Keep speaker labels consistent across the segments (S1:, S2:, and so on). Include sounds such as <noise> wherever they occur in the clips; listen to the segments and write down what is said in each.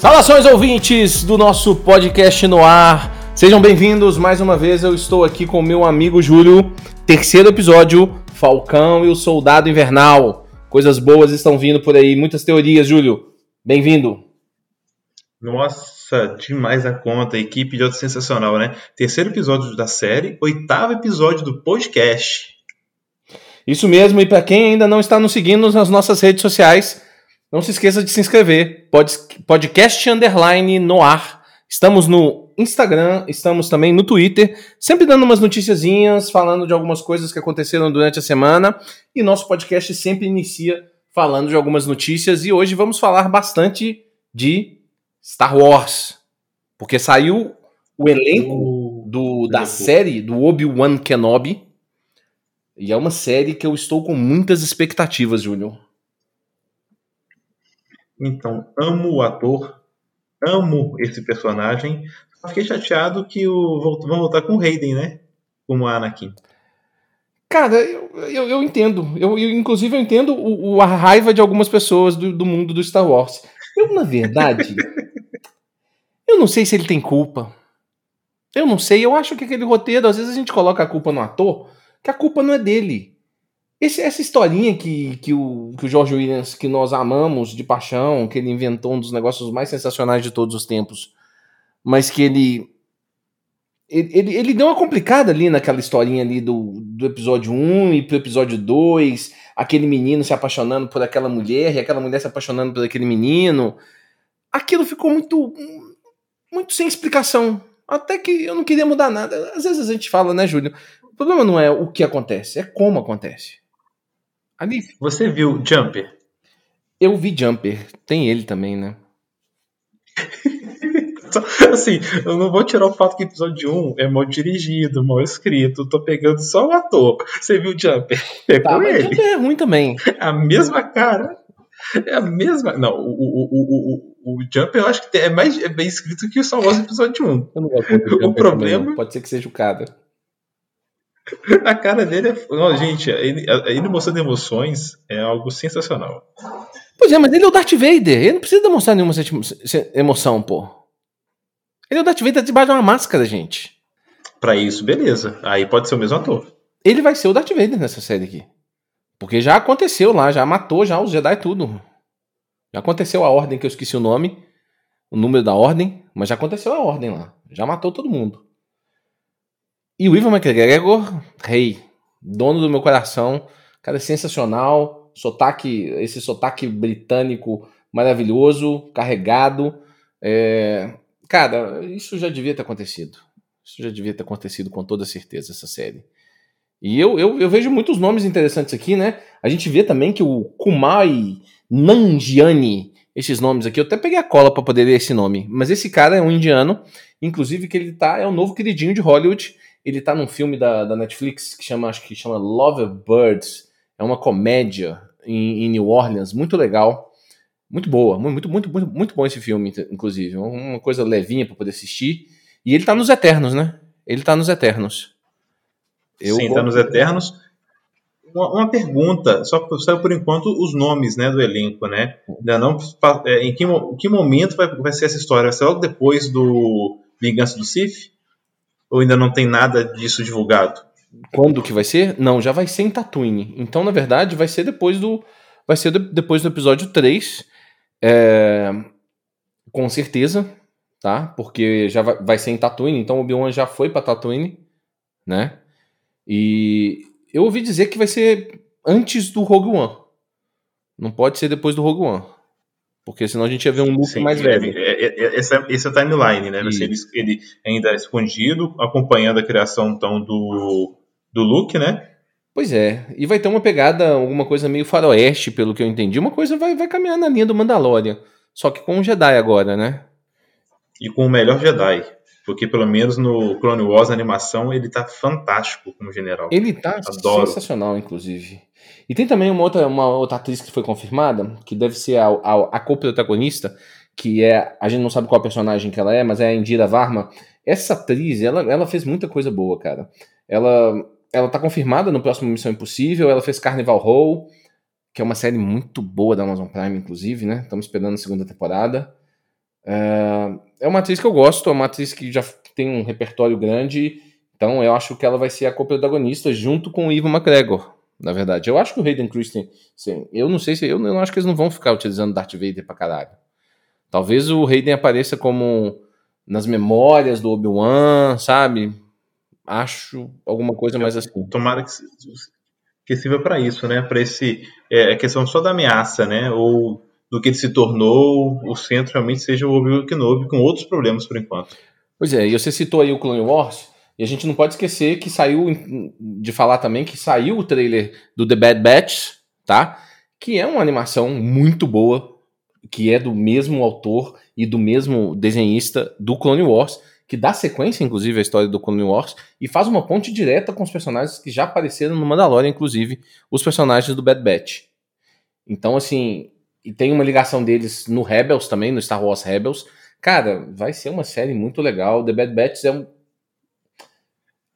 S1: Saudações ouvintes do nosso podcast no ar. Sejam bem-vindos mais uma vez. Eu estou aqui com meu amigo Júlio. Terceiro episódio, Falcão e o Soldado Invernal. Coisas boas estão vindo por aí, muitas teorias, Júlio. Bem-vindo.
S2: Nossa, demais a conta. Equipe de sensacional, né? Terceiro episódio da série, oitavo episódio do podcast.
S1: Isso mesmo, e para quem ainda não está nos seguindo nas nossas redes sociais, não se esqueça de se inscrever. Pod, podcast Underline no ar. Estamos no Instagram, estamos também no Twitter, sempre dando umas noticiazinhas, falando de algumas coisas que aconteceram durante a semana. E nosso podcast sempre inicia falando de algumas notícias. E hoje vamos falar bastante de Star Wars. Porque saiu o elenco do, da série do Obi-Wan Kenobi. E é uma série que eu estou com muitas expectativas, Júnior.
S2: Então, amo o ator, amo esse personagem. Fiquei chateado que o vão voltar com o Hayden, né? Como Anakin.
S1: Cara, eu, eu, eu entendo. Eu, eu, inclusive, eu entendo o, o, a raiva de algumas pessoas do, do mundo do Star Wars. Eu, na verdade, <laughs> eu não sei se ele tem culpa. Eu não sei. Eu acho que aquele roteiro, às vezes a gente coloca a culpa no ator, que a culpa não é dele. Esse, essa historinha que, que, o, que o George Williams, que nós amamos de paixão, que ele inventou um dos negócios mais sensacionais de todos os tempos, mas que ele. Ele, ele, ele deu uma complicada ali naquela historinha ali do, do episódio 1 e pro episódio 2, aquele menino se apaixonando por aquela mulher e aquela mulher se apaixonando por aquele menino. Aquilo ficou muito. muito sem explicação. Até que eu não queria mudar nada. Às vezes a gente fala, né, Júlio? O problema não é o que acontece, é como acontece.
S2: Ali... Você viu Jumper?
S1: Eu vi Jumper. Tem ele também, né? <laughs>
S2: assim, eu não vou tirar o fato que o episódio 1 é mal dirigido, mal escrito. Tô pegando só o ator. Você viu Jumper? <laughs> Pegou tá, ele. Jumper
S1: é ruim também.
S2: É <laughs> a mesma cara. É a mesma. Não, o, o, o, o, o Jumper eu acho que é mais é bem escrito que o Star Wars episódio 1. Eu não gosto o problema.
S1: Também, Pode ser que seja o cara. <laughs>
S2: A cara dele é. Não, gente, ele, ele mostrando emoções é algo sensacional.
S1: Pois é, mas ele é o Darth Vader. Ele não precisa demonstrar nenhuma emoção, pô. Ele é o Darth Vader debaixo de uma máscara, gente.
S2: Pra isso, beleza. Aí pode ser o mesmo ator.
S1: Ele vai ser o Darth Vader nessa série aqui. Porque já aconteceu lá, já matou já os Jedi tudo. Já aconteceu a ordem, que eu esqueci o nome, o número da ordem, mas já aconteceu a ordem lá. Já matou todo mundo. E o Ivan McGregor, rei, dono do meu coração, cara, sensacional, sotaque, esse sotaque britânico maravilhoso, carregado. É... Cara, isso já devia ter acontecido. Isso já devia ter acontecido com toda certeza, essa série. E eu, eu, eu vejo muitos nomes interessantes aqui, né? A gente vê também que o Kumai Nanjiani, esses nomes aqui, eu até peguei a cola para poder ler esse nome, mas esse cara é um indiano, inclusive que ele tá, é o novo queridinho de Hollywood, ele tá num filme da, da Netflix que chama, acho que chama Love Birds. É uma comédia em, em, New Orleans, muito legal. Muito boa, muito, muito, muito, muito bom esse filme, inclusive. Uma coisa levinha para poder assistir. E ele tá nos Eternos, né? Ele tá nos Eternos.
S2: Eu Sim, vou... tá nos Eternos. Uma, uma pergunta, só saiu por enquanto os nomes né, do elenco, né? Ainda não. É, em que, que momento vai, vai ser essa história? Vai ser logo depois do Vingança do Sith? Ou ainda não tem nada disso divulgado?
S1: Quando que vai ser? Não, já vai ser em Tatooine. Então, na verdade, vai ser depois do. Vai ser depois do episódio 3. É, com certeza, tá? Porque já vai, vai ser em Tatooine, então o Obi-Wan já foi para Tatooine, né? E eu ouvi dizer que vai ser antes do Rogue One. Não pode ser depois do Rogue One. Porque senão a gente ia ver um Luke mais velho.
S2: É, é, é, é, é o timeline, né? Vai ser ele, ele ainda escondido, acompanhando a criação então do, do Luke, né?
S1: Pois é. E vai ter uma pegada, alguma coisa meio faroeste, pelo que eu entendi. Uma coisa vai, vai caminhar na linha do Mandalorian. Só que com um Jedi agora, né?
S2: E com o melhor Jedi. Porque pelo menos no Clone Wars a animação ele tá fantástico como general.
S1: Ele tá Adoro. sensacional, inclusive. E tem também uma outra, uma outra atriz que foi confirmada, que deve ser a, a, a co-protagonista, que é. A gente não sabe qual personagem que ela é, mas é a Indira Varma. Essa atriz, ela, ela fez muita coisa boa, cara. Ela, ela tá confirmada no próximo Missão Impossível, ela fez Carnival Row, que é uma série muito boa da Amazon Prime, inclusive, né? Estamos esperando a segunda temporada. É, é uma atriz que eu gosto, é uma atriz que já tem um repertório grande, então eu acho que ela vai ser a co-protagonista junto com o Ivan McGregor, na verdade. Eu acho que o Hayden Christensen, eu não sei se, eu não acho que eles não vão ficar utilizando Darth Vader pra caralho. Talvez o Hayden apareça como nas memórias do Obi-Wan, sabe? Acho alguma coisa mais assim.
S2: Tomara que, que sirva para isso, né? Para esse é, a questão só da ameaça, né? Ou do que ele se tornou, o centro realmente seja o Obi-Wan Kenobi, com outros problemas por enquanto.
S1: Pois é, e você citou aí o Clone Wars, e a gente não pode esquecer que saiu, de falar também, que saiu o trailer do The Bad Batch, tá? Que é uma animação muito boa, que é do mesmo autor e do mesmo desenhista do Clone Wars, que dá sequência, inclusive, à história do Clone Wars, e faz uma ponte direta com os personagens que já apareceram no Mandalorian, inclusive, os personagens do Bad Batch. Então, assim, e tem uma ligação deles no Rebels também, no Star Wars Rebels. Cara, vai ser uma série muito legal. The Bad Batch é um.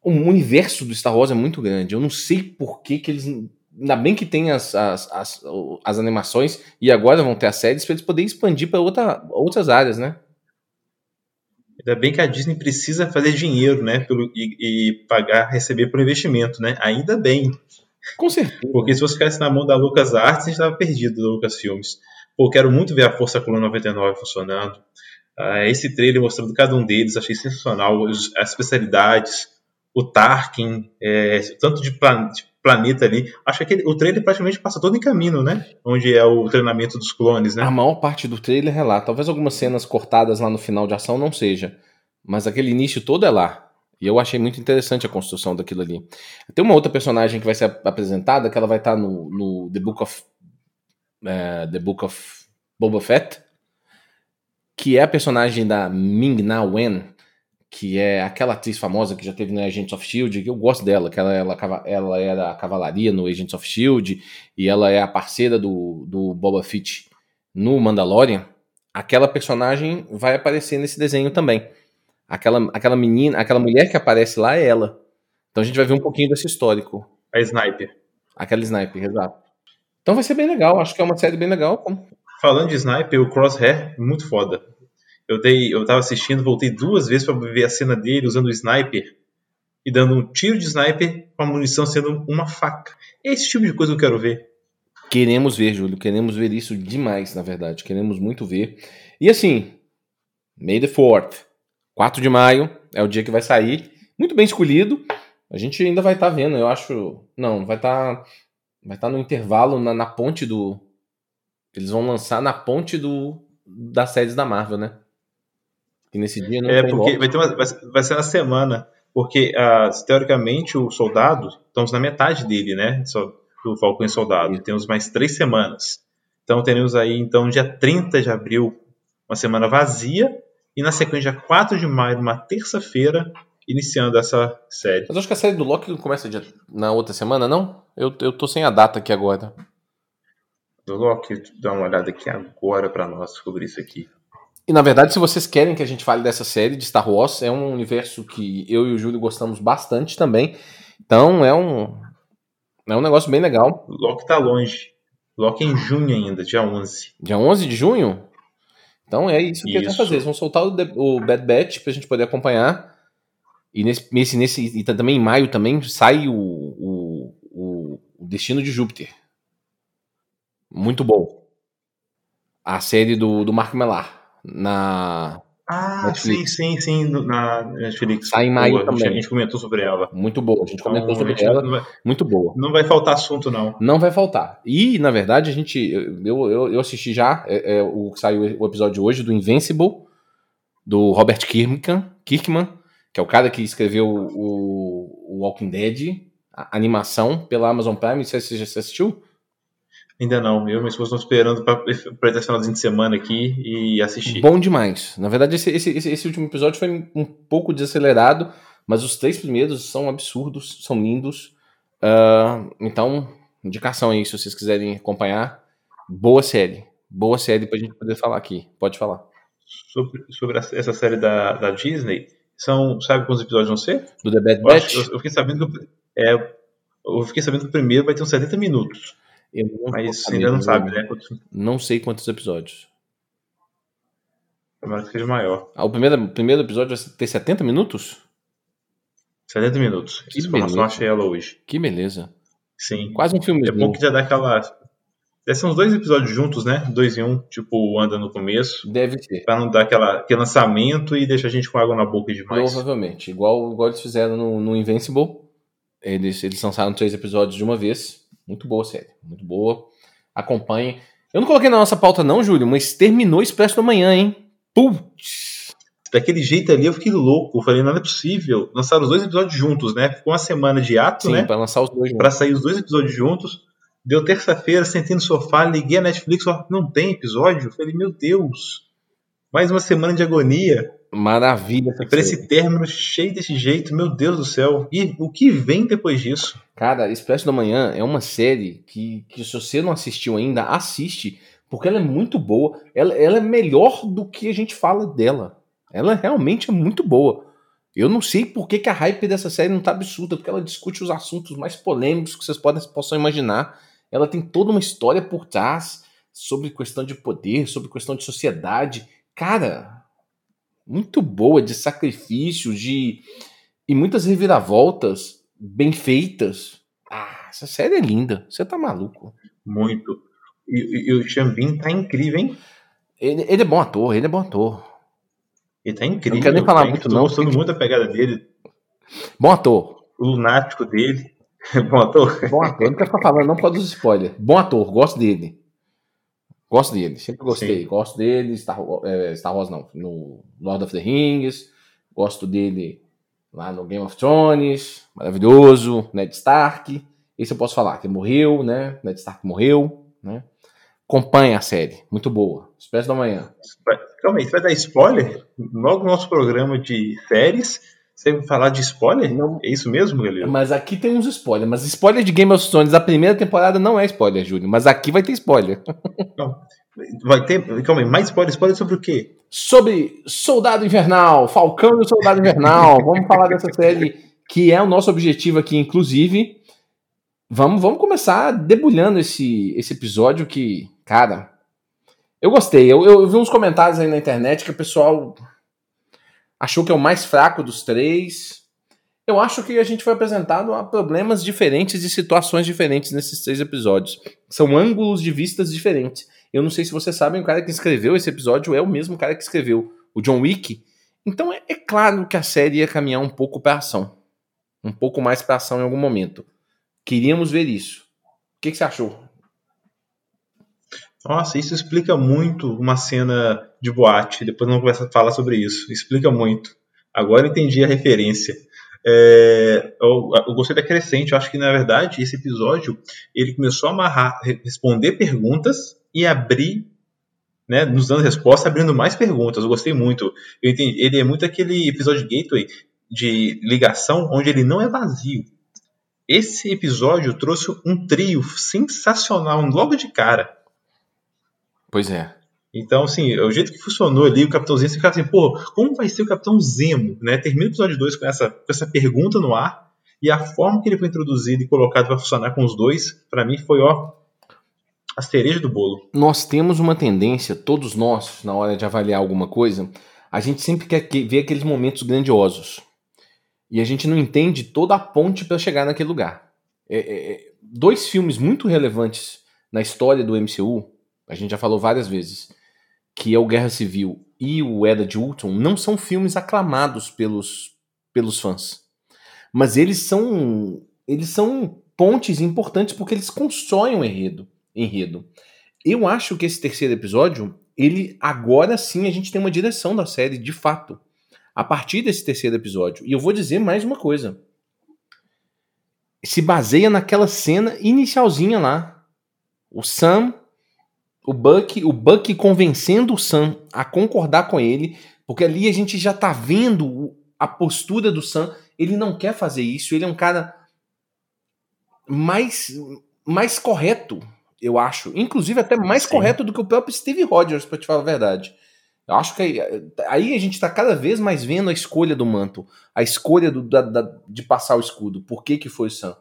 S1: O universo do Star Wars é muito grande. Eu não sei por que, que eles. Ainda bem que tem as, as, as, as animações e agora vão ter as séries para eles poderem expandir para outra, outras áreas, né?
S2: Ainda bem que a Disney precisa fazer dinheiro, né? Pelo, e, e pagar, receber por investimento, né? Ainda bem.
S1: Com certeza.
S2: Porque se você ficasse na mão da Lucas Arts, a gente estava perdido da Lucas Filmes. Pô, quero muito ver a Força Coluna 99 funcionando. Uh, esse trailer mostrando cada um deles, achei sensacional. As especialidades, o Tarkin, é, tanto de, plan de, planeta ali. Acho que o trailer praticamente passa todo em caminho, né? Onde é o treinamento dos clones, né?
S1: A maior parte do trailer é lá. Talvez algumas cenas cortadas lá no final de ação não seja. Mas aquele início todo é lá. E eu achei muito interessante a construção daquilo ali. Tem uma outra personagem que vai ser apresentada, que ela vai estar no, no The Book of uh, The Book of Boba Fett, que é a personagem da Ming-Na Wen, que é aquela atriz famosa que já teve no Agents of Shield, que eu gosto dela, que ela, ela, ela era a cavalaria no Agents of Shield e ela é a parceira do, do Boba Fett no Mandalorian. Aquela personagem vai aparecer nesse desenho também. Aquela, aquela menina, aquela mulher que aparece lá é ela. Então a gente vai ver um pouquinho desse histórico.
S2: A Sniper.
S1: Aquela Sniper, exato. Então vai ser bem legal, acho que é uma série bem legal.
S2: Falando de Sniper, o Crosshair, muito foda. Eu, dei, eu tava assistindo, voltei duas vezes para ver a cena dele usando o Sniper e dando um tiro de Sniper com a munição sendo uma faca. É esse tipo de coisa que eu quero ver.
S1: Queremos ver, Júlio, queremos ver isso demais, na verdade. Queremos muito ver. E assim, May the 4th. 4 de maio é o dia que vai sair. Muito bem escolhido. A gente ainda vai estar tá vendo, eu acho. Não, vai estar. Tá, vai estar tá no intervalo na, na, ponte do. Eles vão lançar na ponte do das séries da Marvel, né?
S2: E nesse dia não É, porque vai, ter uma, vai, vai, ser na semana. Porque, uh, teoricamente, o soldado, estamos na metade dele, né? Do Falcão e Soldado. Temos mais três semanas. Então, teremos aí, então, dia 30 de abril, uma semana vazia e na sequência, 4 de maio, uma terça-feira, iniciando essa série.
S1: Mas acho que a série do Loki começa na outra semana, não? Eu, eu tô sem a data aqui agora.
S2: Do Loki, dá uma olhada aqui agora para nós descobrir isso aqui.
S1: E na verdade, se vocês querem que a gente fale dessa série de Star Wars, é um universo que eu e o Júlio gostamos bastante também. Então é um é um negócio bem legal.
S2: Loki tá longe. Loki é em junho ainda, dia 11.
S1: Dia 11 de junho? Então é isso que isso. eles vão fazer. Eles vão soltar o, o Bad Batch pra gente poder acompanhar. E nesse, nesse, nesse e também em maio também sai o, o, o, Destino de Júpiter. Muito bom. A série do, do Mark Millar. Na,
S2: ah, Netflix. sim, sim, sim, na Netflix.
S1: Sai em maio boa,
S2: também. A gente comentou sobre ela.
S1: Muito boa, a gente então, comentou sobre gente ela. Vai, muito boa.
S2: Não vai faltar assunto, não.
S1: Não vai faltar. E, na verdade, a gente. Eu, eu, eu assisti já é, é, o que saiu o episódio hoje do Invincible, do Robert Kirkman, Kirkman que é o cara que escreveu o, o Walking Dead, a animação pela Amazon Prime. Você, você já assistiu?
S2: Ainda não. Eu e minha esposa estão esperando para esse finalzinho de semana aqui e assistir.
S1: Bom demais. Na verdade, esse, esse, esse, último episódio foi um pouco desacelerado, mas os três primeiros são absurdos, são lindos. Uh, então, indicação aí, se vocês quiserem acompanhar. Boa série. Boa série pra gente poder falar aqui. Pode falar.
S2: Sobre, sobre essa série da, da Disney, são, sabe quantos episódios vão ser?
S1: Do The Bad Batch?
S2: Eu, eu, fiquei sabendo que, é, eu fiquei sabendo que o primeiro vai ter uns 70 minutos. Mas ainda não sabe, né?
S1: Não sei quantos episódios.
S2: Tomara que seja maior.
S1: Ah, o primeiro, primeiro episódio vai ter 70 minutos?
S2: 70 minutos. Que Essa informação achei ela hoje.
S1: Que beleza.
S2: Sim.
S1: Quase um filme.
S2: É bom que já dá aquela. Deve ser uns dois episódios juntos, né? Dois em um, tipo, anda no começo.
S1: Deve ser.
S2: Pra não dar aquela, aquele lançamento e deixar a gente com água na boca demais.
S1: Provavelmente. Igual, igual eles fizeram no, no Invincible. Eles, eles lançaram três episódios de uma vez. Muito boa série. Muito boa. Acompanhe. Eu não coloquei na nossa pauta, não, Júlio, mas terminou Expresso da Manhã, hein? Putz!
S2: Daquele jeito ali eu fiquei louco. Eu falei, não é possível. Lançaram os dois episódios juntos, né? Ficou uma semana de ato,
S1: Sim,
S2: né?
S1: pra lançar os dois
S2: Pra sair os dois episódios juntos. Deu terça-feira, sentei no sofá, liguei a Netflix, ó, não tem episódio? Eu falei, meu Deus, mais uma semana de agonia.
S1: Maravilha.
S2: E pra esse término cheio desse jeito, meu Deus do céu. E o que vem depois disso?
S1: Cara, Expresso da Manhã é uma série que, que se você não assistiu ainda, assiste, porque ela é muito boa. Ela, ela é melhor do que a gente fala dela. Ela realmente é muito boa. Eu não sei por que, que a hype dessa série não tá absurda, porque ela discute os assuntos mais polêmicos que vocês podem, possam imaginar. Ela tem toda uma história por trás sobre questão de poder, sobre questão de sociedade. Cara, muito boa, de sacrifício, de. e muitas reviravoltas bem feitas. Ah, essa série é linda. Você tá maluco.
S2: Muito. E, e, e o Xambin tá incrível, hein?
S1: Ele, ele, é bom ator, ele é bom ator.
S2: Ele tá incrível.
S1: Não quero nem falar
S2: tá
S1: muito,
S2: Tô
S1: não.
S2: gostando muito da pegada dele.
S1: Bom ator.
S2: O lunático dele. <laughs> bom ator?
S1: Bom ator. Não quero ficar falando, não pode dos spoiler. Bom ator, gosto dele. Gosto dele, sempre gostei. Sim. Gosto dele, Star, é, Star Wars não, no Lord of the Rings. Gosto dele lá no Game of Thrones. Maravilhoso. Ned Stark. Esse eu posso falar, que morreu, né? Ned Stark morreu, né? Acompanhe a série, muito boa. Espécie da manhã.
S2: Calma aí, você vai dar spoiler? Logo no nosso programa de séries, você vai falar de spoiler? Não. É isso mesmo, Galileu?
S1: Mas aqui tem uns spoilers. Mas spoiler de Game of Thrones da primeira temporada não é spoiler, Júlio. Mas aqui vai ter spoiler. <laughs>
S2: Não. Vai ter. Calma aí, mais spoiler? Spoiler sobre o quê?
S1: Sobre Soldado Invernal, Falcão e o Soldado Invernal. <laughs> Vamos falar dessa série que é o nosso objetivo aqui, inclusive. Vamos, vamos começar debulhando esse, esse episódio que, cara, eu gostei. Eu, eu vi uns comentários aí na internet que o pessoal achou que é o mais fraco dos três. Eu acho que a gente foi apresentado a problemas diferentes e situações diferentes nesses três episódios. São ângulos de vistas diferentes. Eu não sei se vocês sabem, o cara que escreveu esse episódio é o mesmo cara que escreveu o John Wick. Então é, é claro que a série ia caminhar um pouco para ação. Um pouco mais para ação em algum momento. Queríamos ver isso. O que, que você achou?
S2: Nossa, isso explica muito uma cena de boate. Depois não começa a falar sobre isso. Explica muito. Agora entendi a referência. É, eu, eu, gostei da crescente. Eu acho que na verdade esse episódio ele começou a amarrar, responder perguntas e abrir, né, nos dando resposta, abrindo mais perguntas. Eu gostei muito. Eu entendi, ele é muito aquele episódio gateway de ligação onde ele não é vazio. Esse episódio trouxe um trio sensacional logo de cara.
S1: Pois é.
S2: Então, assim, o jeito que funcionou ali, o Capitãozinho, você fica assim, pô, como vai ser o Capitão Zemo? Né? Termina o episódio 2 com essa, com essa pergunta no ar, e a forma que ele foi introduzido e colocado para funcionar com os dois, para mim foi, ó, a cereja do bolo.
S1: Nós temos uma tendência, todos nós, na hora de avaliar alguma coisa, a gente sempre quer ver aqueles momentos grandiosos. E a gente não entende toda a ponte para chegar naquele lugar. É, é, é, dois filmes muito relevantes na história do MCU, a gente já falou várias vezes, que é o Guerra Civil e o Era de Ultron, não são filmes aclamados pelos, pelos fãs. Mas eles são eles são pontes importantes porque eles constroem um enredo. enredo. Eu acho que esse terceiro episódio, ele agora sim a gente tem uma direção da série de fato a partir desse terceiro episódio. E eu vou dizer mais uma coisa. Se baseia naquela cena inicialzinha lá. O Sam, o Buck, o Buck convencendo o Sam a concordar com ele, porque ali a gente já tá vendo a postura do Sam. Ele não quer fazer isso, ele é um cara mais mais correto, eu acho. Inclusive até mais Sim. correto do que o próprio Steve Rogers, para te falar a verdade. Eu acho que aí, aí a gente está cada vez mais vendo a escolha do manto, a escolha do, da, da, de passar o escudo. Por que, que foi o Sam?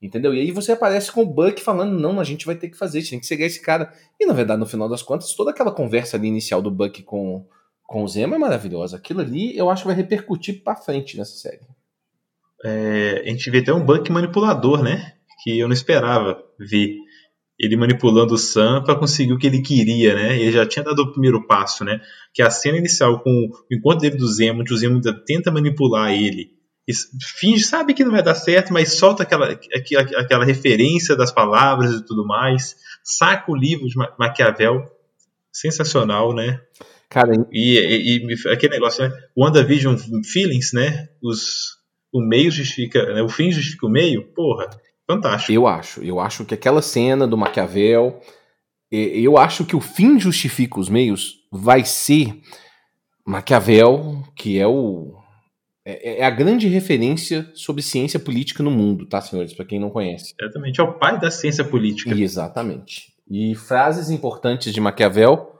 S1: Entendeu? E aí você aparece com o Buck falando: não, a gente vai ter que fazer, a gente tem que seguir esse cara. E na verdade, no final das contas, toda aquela conversa ali inicial do Buck com, com o Zemo é maravilhosa. Aquilo ali eu acho que vai repercutir pra frente nessa série.
S2: É, a gente vê até um Buck manipulador, né? Que eu não esperava ver ele manipulando o Sam para conseguir o que ele queria, né? Ele já tinha dado o primeiro passo, né? Que a cena inicial com o encontro dele do Zemo, onde o Zemo tenta manipular ele. Finge, sabe que não vai dar certo, mas solta aquela, aquela, aquela referência das palavras e tudo mais. Saca o livro de Maquiavel. Sensacional, né?
S1: Cara,
S2: e, e, e aquele negócio, né? WandaVision Feelings, né? Os, o meio justifica, né? o fim justifica o meio, porra, fantástico.
S1: Eu acho, eu acho que aquela cena do Maquiavel, eu acho que o fim justifica os meios vai ser Maquiavel, que é o é, é, é a grande referência sobre ciência política no mundo, tá, senhores? Para quem não conhece.
S2: Exatamente, é o pai da ciência política.
S1: Exatamente. E frases importantes de Maquiavel,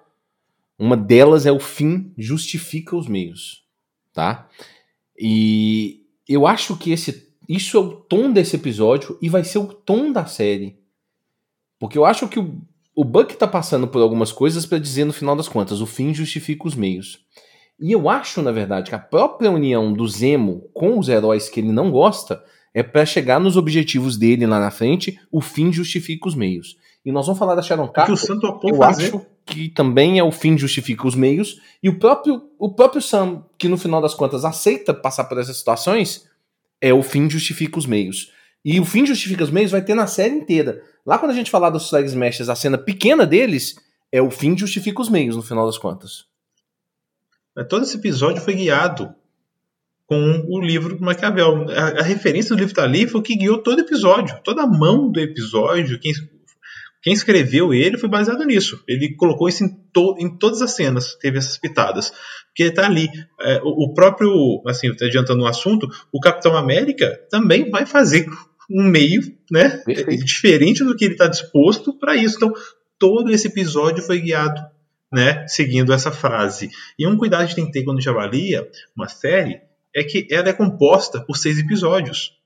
S1: uma delas é o fim justifica os meios, tá? E eu acho que esse, isso é o tom desse episódio e vai ser o tom da série. Porque eu acho que o, o Buck tá passando por algumas coisas para dizer no final das contas, o fim justifica os meios. E eu acho, na verdade, que a própria união do Zemo com os heróis que ele não gosta é para chegar nos objetivos dele lá na frente, o fim justifica os meios. E nós vamos falar da Sharon Carter.
S2: Que o Santo
S1: eu fazer. acho que também é o fim justifica os meios. E o próprio, o próprio Sam, que no final das contas aceita passar por essas situações, é o fim justifica os meios. E o fim justifica os meios vai ter na série inteira. Lá quando a gente falar dos Flag Smashers, a cena pequena deles é o fim justifica os meios, no final das contas.
S2: Todo esse episódio foi guiado com o livro do Maquiavel. A, a referência do livro está ali foi o que guiou todo o episódio. Toda a mão do episódio, quem, quem escreveu ele foi baseado nisso. Ele colocou isso em, to, em todas as cenas, teve essas pitadas. Porque está ali. É, o, o, próprio, assim, adiantando um assunto, o Capitão América também vai fazer um meio né, diferente do que ele está disposto para isso. Então, todo esse episódio foi guiado né, seguindo essa frase. E um cuidado que a gente tem que ter quando a gente avalia uma série é que ela é composta por seis episódios.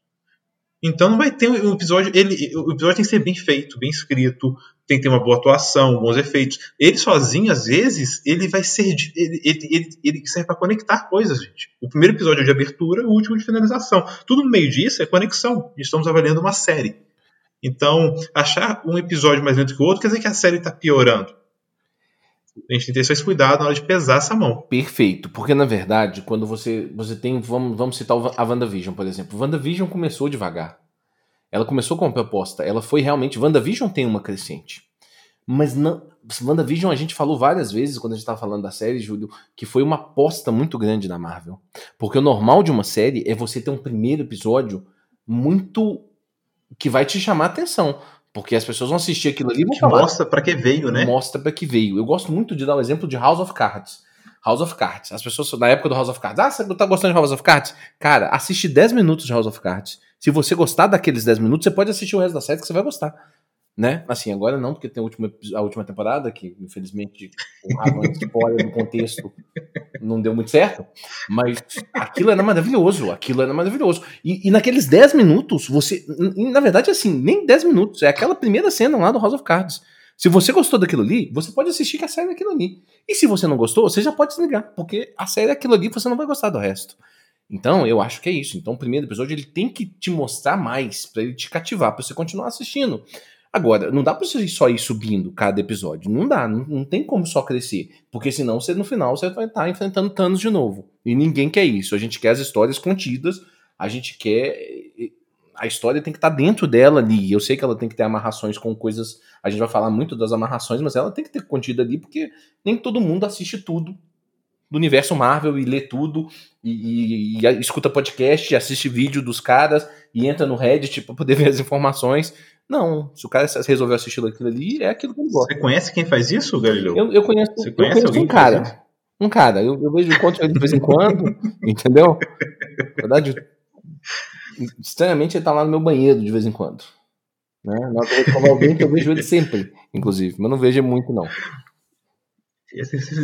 S2: Então não vai ter um episódio. Ele, o episódio tem que ser bem feito, bem escrito, tem que ter uma boa atuação, bons efeitos. Ele sozinho, às vezes, ele vai ser. Ele, ele, ele, ele serve para conectar coisas, gente. O primeiro episódio é de abertura, o último de finalização. Tudo no meio disso é conexão. Estamos avaliando uma série. Então, achar um episódio mais lento que o outro quer dizer que a série está piorando. A gente tem que ter esse cuidado na hora de pesar essa mão.
S1: Perfeito, porque na verdade, quando você, você tem, vamos, vamos citar a WandaVision, por exemplo. WandaVision começou devagar. Ela começou com uma proposta, ela foi realmente. WandaVision tem uma crescente. Mas não. WandaVision a gente falou várias vezes quando a gente estava falando da série, Júlio, que foi uma aposta muito grande da Marvel. Porque o normal de uma série é você ter um primeiro episódio muito. que vai te chamar a atenção. Porque as pessoas vão assistir aquilo ali e.
S2: Mostra para que veio, né?
S1: Mostra para que veio. Eu gosto muito de dar o um exemplo de House of Cards. House of Cards. As pessoas, na época do House of Cards, ah, você tá gostando de House of Cards? Cara, assiste 10 minutos de House of Cards. Se você gostar daqueles 10 minutos, você pode assistir o resto da série que você vai gostar né? Assim, agora não, porque tem a última, a última temporada, que infelizmente o spoiler do contexto não deu muito certo, mas aquilo era maravilhoso, aquilo era maravilhoso. E, e naqueles 10 minutos, você, na verdade, assim, nem 10 minutos, é aquela primeira cena lá do House of Cards. Se você gostou daquilo ali, você pode assistir que a série é aquilo ali. E se você não gostou, você já pode desligar, porque a série é aquilo ali, você não vai gostar do resto. Então, eu acho que é isso. Então, o primeiro episódio ele tem que te mostrar mais, para ele te cativar, para você continuar assistindo. Agora, não dá pra você só ir subindo cada episódio. Não dá, não, não tem como só crescer. Porque senão você, no final você vai estar tá enfrentando Thanos de novo. E ninguém quer isso. A gente quer as histórias contidas, a gente quer. A história tem que estar tá dentro dela ali. Eu sei que ela tem que ter amarrações com coisas. A gente vai falar muito das amarrações, mas ela tem que ter contida ali, porque nem todo mundo assiste tudo do universo Marvel e lê tudo, e, e, e escuta podcast, assiste vídeo dos caras, e entra no Reddit para poder <laughs> ver as informações. Não, se o cara resolveu assistir aquilo ali, é aquilo que ele gosta.
S2: Você conhece quem faz isso, Galileu?
S1: Eu, eu conheço, Você conhece eu conheço um cara. Um cara, eu, eu vejo encontro ele de vez em quando, <laughs> entendeu? Na verdade, estranhamente ele tá lá no meu banheiro de vez em quando. Né? Na hora que eu vou alguém que eu vejo ele sempre, inclusive, mas não vejo muito, não.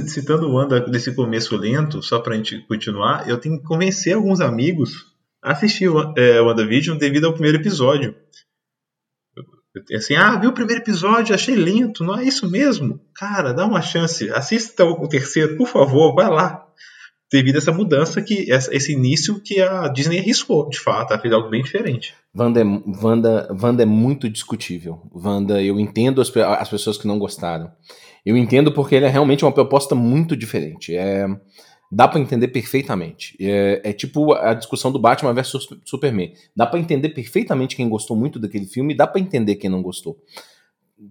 S2: Citando o Wanda desse começo lento, só pra gente continuar, eu tenho que convencer alguns amigos a assistir o é, WandaVision devido ao primeiro episódio Assim, ah, viu o primeiro episódio, achei lento, não é isso mesmo? Cara, dá uma chance, assista o terceiro, por favor, vai lá. Devido a essa mudança, que esse início que a Disney arriscou, de fato, ela fez algo bem diferente.
S1: Wanda é, Wanda, Wanda é muito discutível. Wanda, eu entendo as, as pessoas que não gostaram. Eu entendo porque ele é realmente uma proposta muito diferente. É, dá para entender perfeitamente. É, é, tipo a discussão do Batman versus Superman. Dá para entender perfeitamente quem gostou muito daquele filme, dá para entender quem não gostou.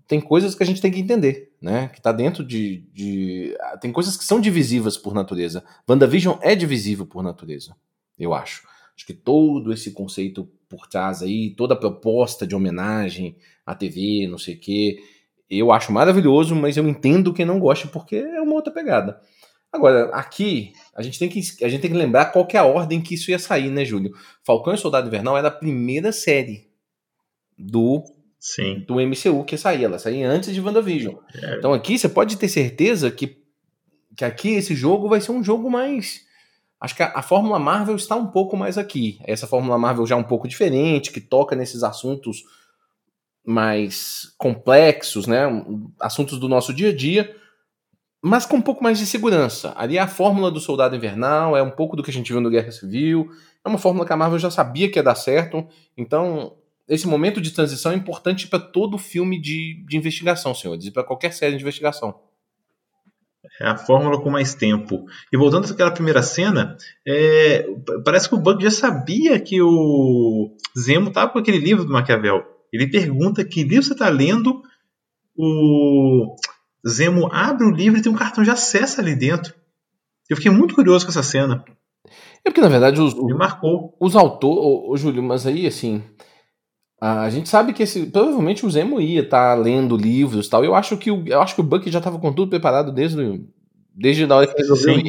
S1: Tem coisas que a gente tem que entender, né? Que tá dentro de, de. Tem coisas que são divisivas por natureza. WandaVision é divisível por natureza, eu acho. Acho que todo esse conceito por trás aí, toda a proposta de homenagem à TV, não sei o quê, eu acho maravilhoso, mas eu entendo quem não gosta porque é uma outra pegada. Agora, aqui, a gente tem que, a gente tem que lembrar qual que é a ordem que isso ia sair, né, Júlio? Falcão e Soldado Invernal era a primeira série do
S2: Sim.
S1: do MCU que ia sair. Ela saía antes de WandaVision. É. Então aqui você pode ter certeza que, que aqui esse jogo vai ser um jogo mais. Acho que a, a Fórmula Marvel está um pouco mais aqui. Essa Fórmula Marvel já é um pouco diferente, que toca nesses assuntos mais complexos, né? Assuntos do nosso dia a dia mas com um pouco mais de segurança. Ali é a fórmula do Soldado Invernal, é um pouco do que a gente viu no Guerra Civil, é uma fórmula que a Marvel já sabia que ia dar certo, então esse momento de transição é importante para todo filme de, de investigação, senhores, e para qualquer série de investigação.
S2: É a fórmula com mais tempo. E voltando àquela primeira cena, é, parece que o Bug já sabia que o Zemo estava com aquele livro do Maquiavel. Ele pergunta que livro você está lendo. O Zemo abre o livro e tem um cartão de acesso ali dentro. Eu fiquei muito curioso com essa cena.
S1: É porque, na verdade, os,
S2: Me marcou.
S1: os autores. Ô, ô, Júlio, mas aí, assim. A gente sabe que esse. Provavelmente o Zemo ia estar tá lendo livros e tal. Eu acho que o, eu acho que o Buck já estava com tudo preparado desde, desde a hora que
S2: ele. Sim,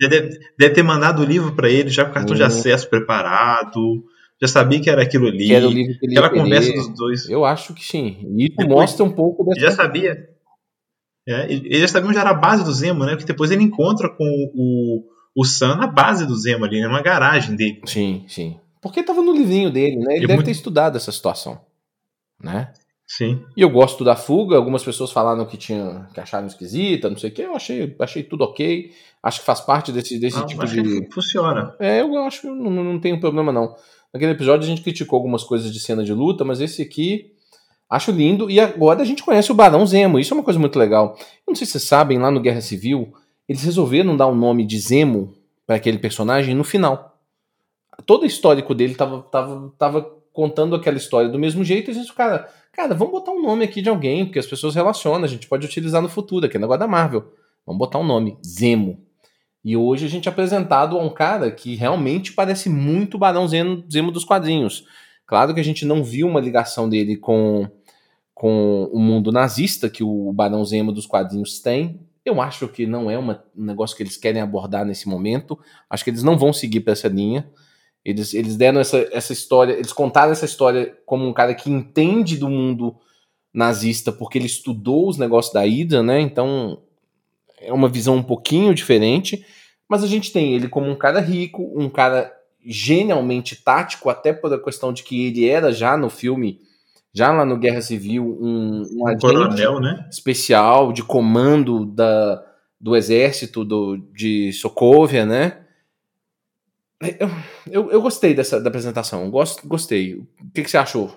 S2: deve, deve, ter mandado o livro para ele, já com o cartão de acesso preparado. Já sabia que era aquilo ali.
S1: Que era o livro que ele
S2: Aquela conversa dos dois.
S1: Eu acho que sim. E mostra um pouco
S2: dessa. Já sabia. É, ele já sabia onde era a base do Zemo, né? Porque depois ele encontra com o, o Sam na base do Zemo ali, numa garagem dele.
S1: Sim, sim. Porque estava no livrinho dele, né? Ele deve muito... ter estudado essa situação, né?
S2: Sim.
S1: E eu gosto da fuga. Algumas pessoas falaram que tinha que acharam esquisita, não sei o que. Eu achei, achei tudo ok. Acho que faz parte desse, desse não, tipo de.
S2: Funciona.
S1: É, eu acho que não, não tem problema não. Naquele episódio a gente criticou algumas coisas de cena de luta, mas esse aqui Acho lindo. E agora a gente conhece o Barão Zemo. Isso é uma coisa muito legal. Eu não sei se vocês sabem, lá no Guerra Civil, eles resolveram dar o um nome de Zemo para aquele personagem no final. Todo o histórico dele tava, tava, tava contando aquela história do mesmo jeito. E a gente, cara, cara, vamos botar um nome aqui de alguém, porque as pessoas relacionam, a gente pode utilizar no futuro, aqui é negócio da Marvel. Vamos botar um nome, Zemo. E hoje a gente é apresentado a um cara que realmente parece muito Barão Zemo, Zemo dos quadrinhos. Claro que a gente não viu uma ligação dele com, com o mundo nazista que o Barão Zemo dos quadrinhos tem. Eu acho que não é uma, um negócio que eles querem abordar nesse momento. Acho que eles não vão seguir para essa linha. Eles, eles deram essa, essa história, eles contaram essa história como um cara que entende do mundo nazista porque ele estudou os negócios da Hydra, né? Então é uma visão um pouquinho diferente. Mas a gente tem ele como um cara rico, um cara genialmente tático, até por a questão de que ele era já no filme, já lá no Guerra Civil, um, um agente
S2: coronel, né?
S1: especial de comando da, do exército do, de Sokovia, né? Eu, eu, eu, gostei dessa da apresentação, gosto, gostei. O que, que você achou?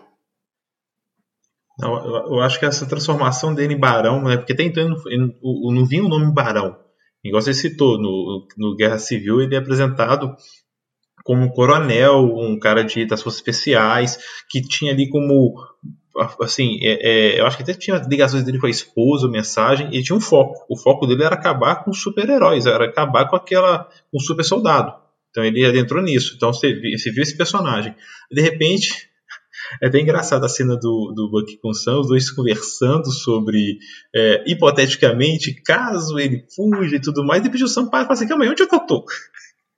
S2: Eu, eu, acho que essa transformação dele em barão, né? Porque até então não, não vinha o nome barão. Igual você citou, no, no Guerra Civil ele é apresentado como coronel, um cara de, das forças especiais, que tinha ali como assim, é, é, eu acho que até tinha ligações dele com a esposa, mensagem, e tinha um foco. O foco dele era acabar com super-heróis, era acabar com aquela, com o super soldado. Então ele adentrou nisso. Então você, você viu esse personagem. De repente, <laughs> é até engraçado a cena do, do Bucky com o Sam, os dois conversando sobre, é, hipoteticamente, caso ele fuja e tudo mais, e depois o Sam para e fala assim, calma aí, onde é que eu tô?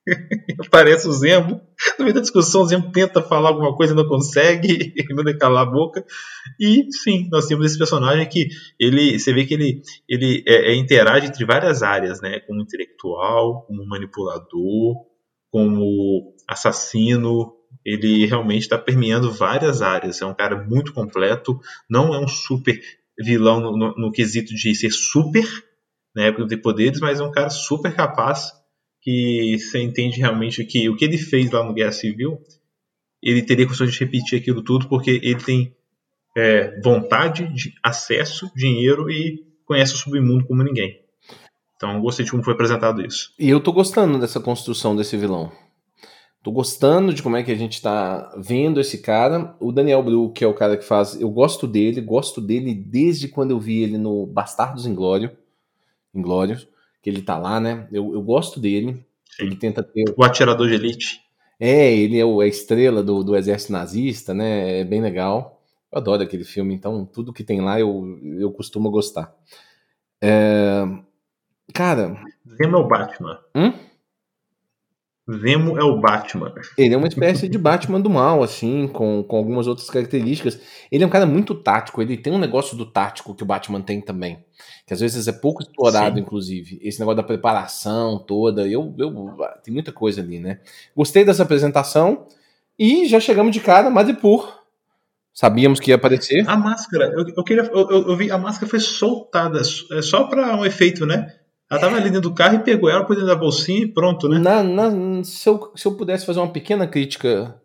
S2: <laughs> Aparece o Zemo. No meio da discussão, o Zemo tenta falar alguma coisa e não consegue, ele <laughs> manda calar a boca. E sim, nós temos esse personagem que ele, você vê que ele, ele é, é, interage entre várias áreas, né? Como intelectual, como manipulador, como assassino, ele realmente está permeando várias áreas. É um cara muito completo, não é um super vilão no, no, no quesito de ser super, né, porque tem poderes, mas é um cara super capaz que você entende realmente que o que ele fez lá no Guerra Civil, ele teria condições de repetir aquilo tudo, porque ele tem é, vontade, de acesso, dinheiro e conhece o submundo como ninguém. Então gostei de como foi apresentado isso.
S1: E eu tô gostando dessa construção desse vilão. Tô gostando de como é que a gente tá vendo esse cara. O Daniel Bru, que é o cara que faz. Eu gosto dele, gosto dele desde quando eu vi ele no Bastardos Inglório. Inglórios, que ele tá lá, né? Eu, eu gosto dele. Sim. Ele tenta ter.
S2: O atirador de elite.
S1: É, ele é, o, é a estrela do, do exército nazista, né? É bem legal. Eu adoro aquele filme, então tudo que tem lá eu, eu costumo gostar. É, Cara.
S2: Zemo é o Batman.
S1: Hum?
S2: Zemo é o Batman.
S1: Ele é uma espécie de Batman do mal, assim, com, com algumas outras características. Ele é um cara muito tático, ele tem um negócio do tático que o Batman tem também. Que às vezes é pouco explorado, Sim. inclusive. Esse negócio da preparação toda. Eu, eu, tem muita coisa ali, né? Gostei dessa apresentação. E já chegamos de cara, Madipur. Sabíamos que ia aparecer.
S2: A máscara, eu, eu queria. Eu, eu, vi, a máscara foi soltada, é só para um efeito, né? Ela tava ali dentro do carro e pegou ela por dentro da bolsinha e pronto, né?
S1: Na, na, se, eu, se eu pudesse fazer uma pequena crítica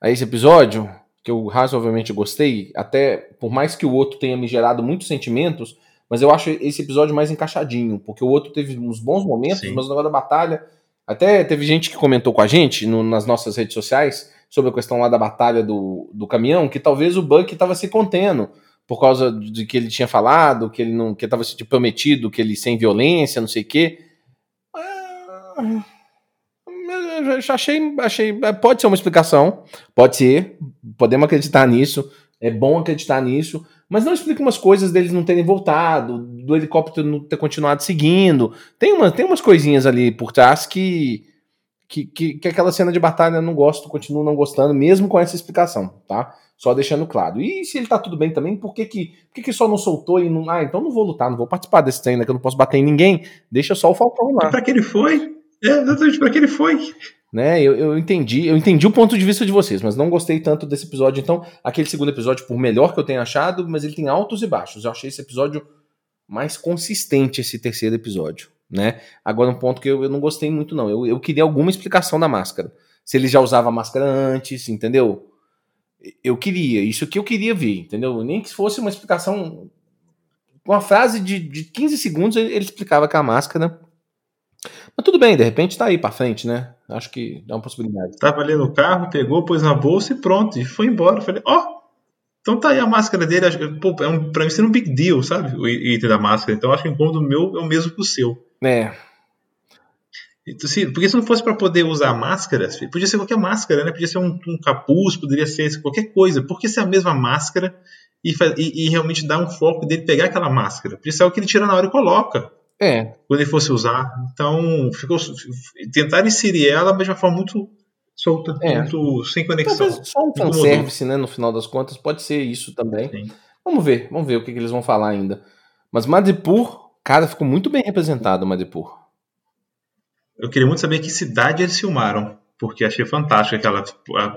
S1: a esse episódio, que eu razoavelmente gostei, até por mais que o outro tenha me gerado muitos sentimentos, mas eu acho esse episódio mais encaixadinho, porque o outro teve uns bons momentos, Sim. mas o negócio da batalha. Até teve gente que comentou com a gente no, nas nossas redes sociais sobre a questão lá da batalha do, do caminhão, que talvez o Buck estava se contendo por causa de que ele tinha falado, que ele não, que estava tipo, prometido, que ele sem violência, não sei o quê. Ah, achei, achei, pode ser uma explicação, pode ser, podemos acreditar nisso, é bom acreditar nisso, mas não explica umas coisas deles não terem voltado, do helicóptero não ter continuado seguindo. Tem, uma, tem umas coisinhas ali por trás que, que, que, que aquela cena de batalha eu não gosto, continuo não gostando, mesmo com essa explicação, tá? Só deixando claro. E se ele tá tudo bem também, por que que, por que, que só não soltou e não. Ah, então não vou lutar, não vou participar desse treino, né, que eu não posso bater em ninguém. Deixa só o Falcão lá.
S2: Pra que ele foi? É, exatamente, pra que ele foi?
S1: Né, eu, eu entendi, eu entendi o ponto de vista de vocês, mas não gostei tanto desse episódio. Então, aquele segundo episódio, por melhor que eu tenha achado, mas ele tem altos e baixos. Eu achei esse episódio mais consistente, esse terceiro episódio. Né? Agora, um ponto que eu, eu não gostei muito, não. Eu, eu queria alguma explicação da máscara. Se ele já usava máscara antes, entendeu? Eu queria, isso que eu queria ver, entendeu? Nem que fosse uma explicação. Uma frase de, de 15 segundos ele, explicava que a máscara. Mas tudo bem, de repente tá aí pra frente, né? Acho que dá uma possibilidade.
S2: Tava ali no carro, pegou, pôs na bolsa e pronto, e foi embora. Falei, ó, oh, então tá aí a máscara dele. Pô, é um, pra mim seria um big deal, sabe? O item da máscara. Então acho que o incômodo meu é o mesmo que o seu.
S1: É,
S2: porque se não fosse para poder usar máscaras, podia ser qualquer máscara, né? Podia ser um, um capuz, poderia ser qualquer coisa. Porque se é a mesma máscara e, e, e, realmente dá um foco dele pegar aquela máscara. Podia ser o que ele tira na hora e coloca.
S1: É.
S2: Quando ele fosse usar. Então, ficou, tentaram inserir ela, mas de uma forma muito solta, é. muito sem conexão. Talvez
S1: só um fanservice, né? No final das contas, pode ser isso também. Sim. Vamos ver, vamos ver o que, que eles vão falar ainda. Mas Madipur, cara, ficou muito bem representado o Madipur.
S2: Eu queria muito saber que cidade eles filmaram, porque achei fantástico aquela,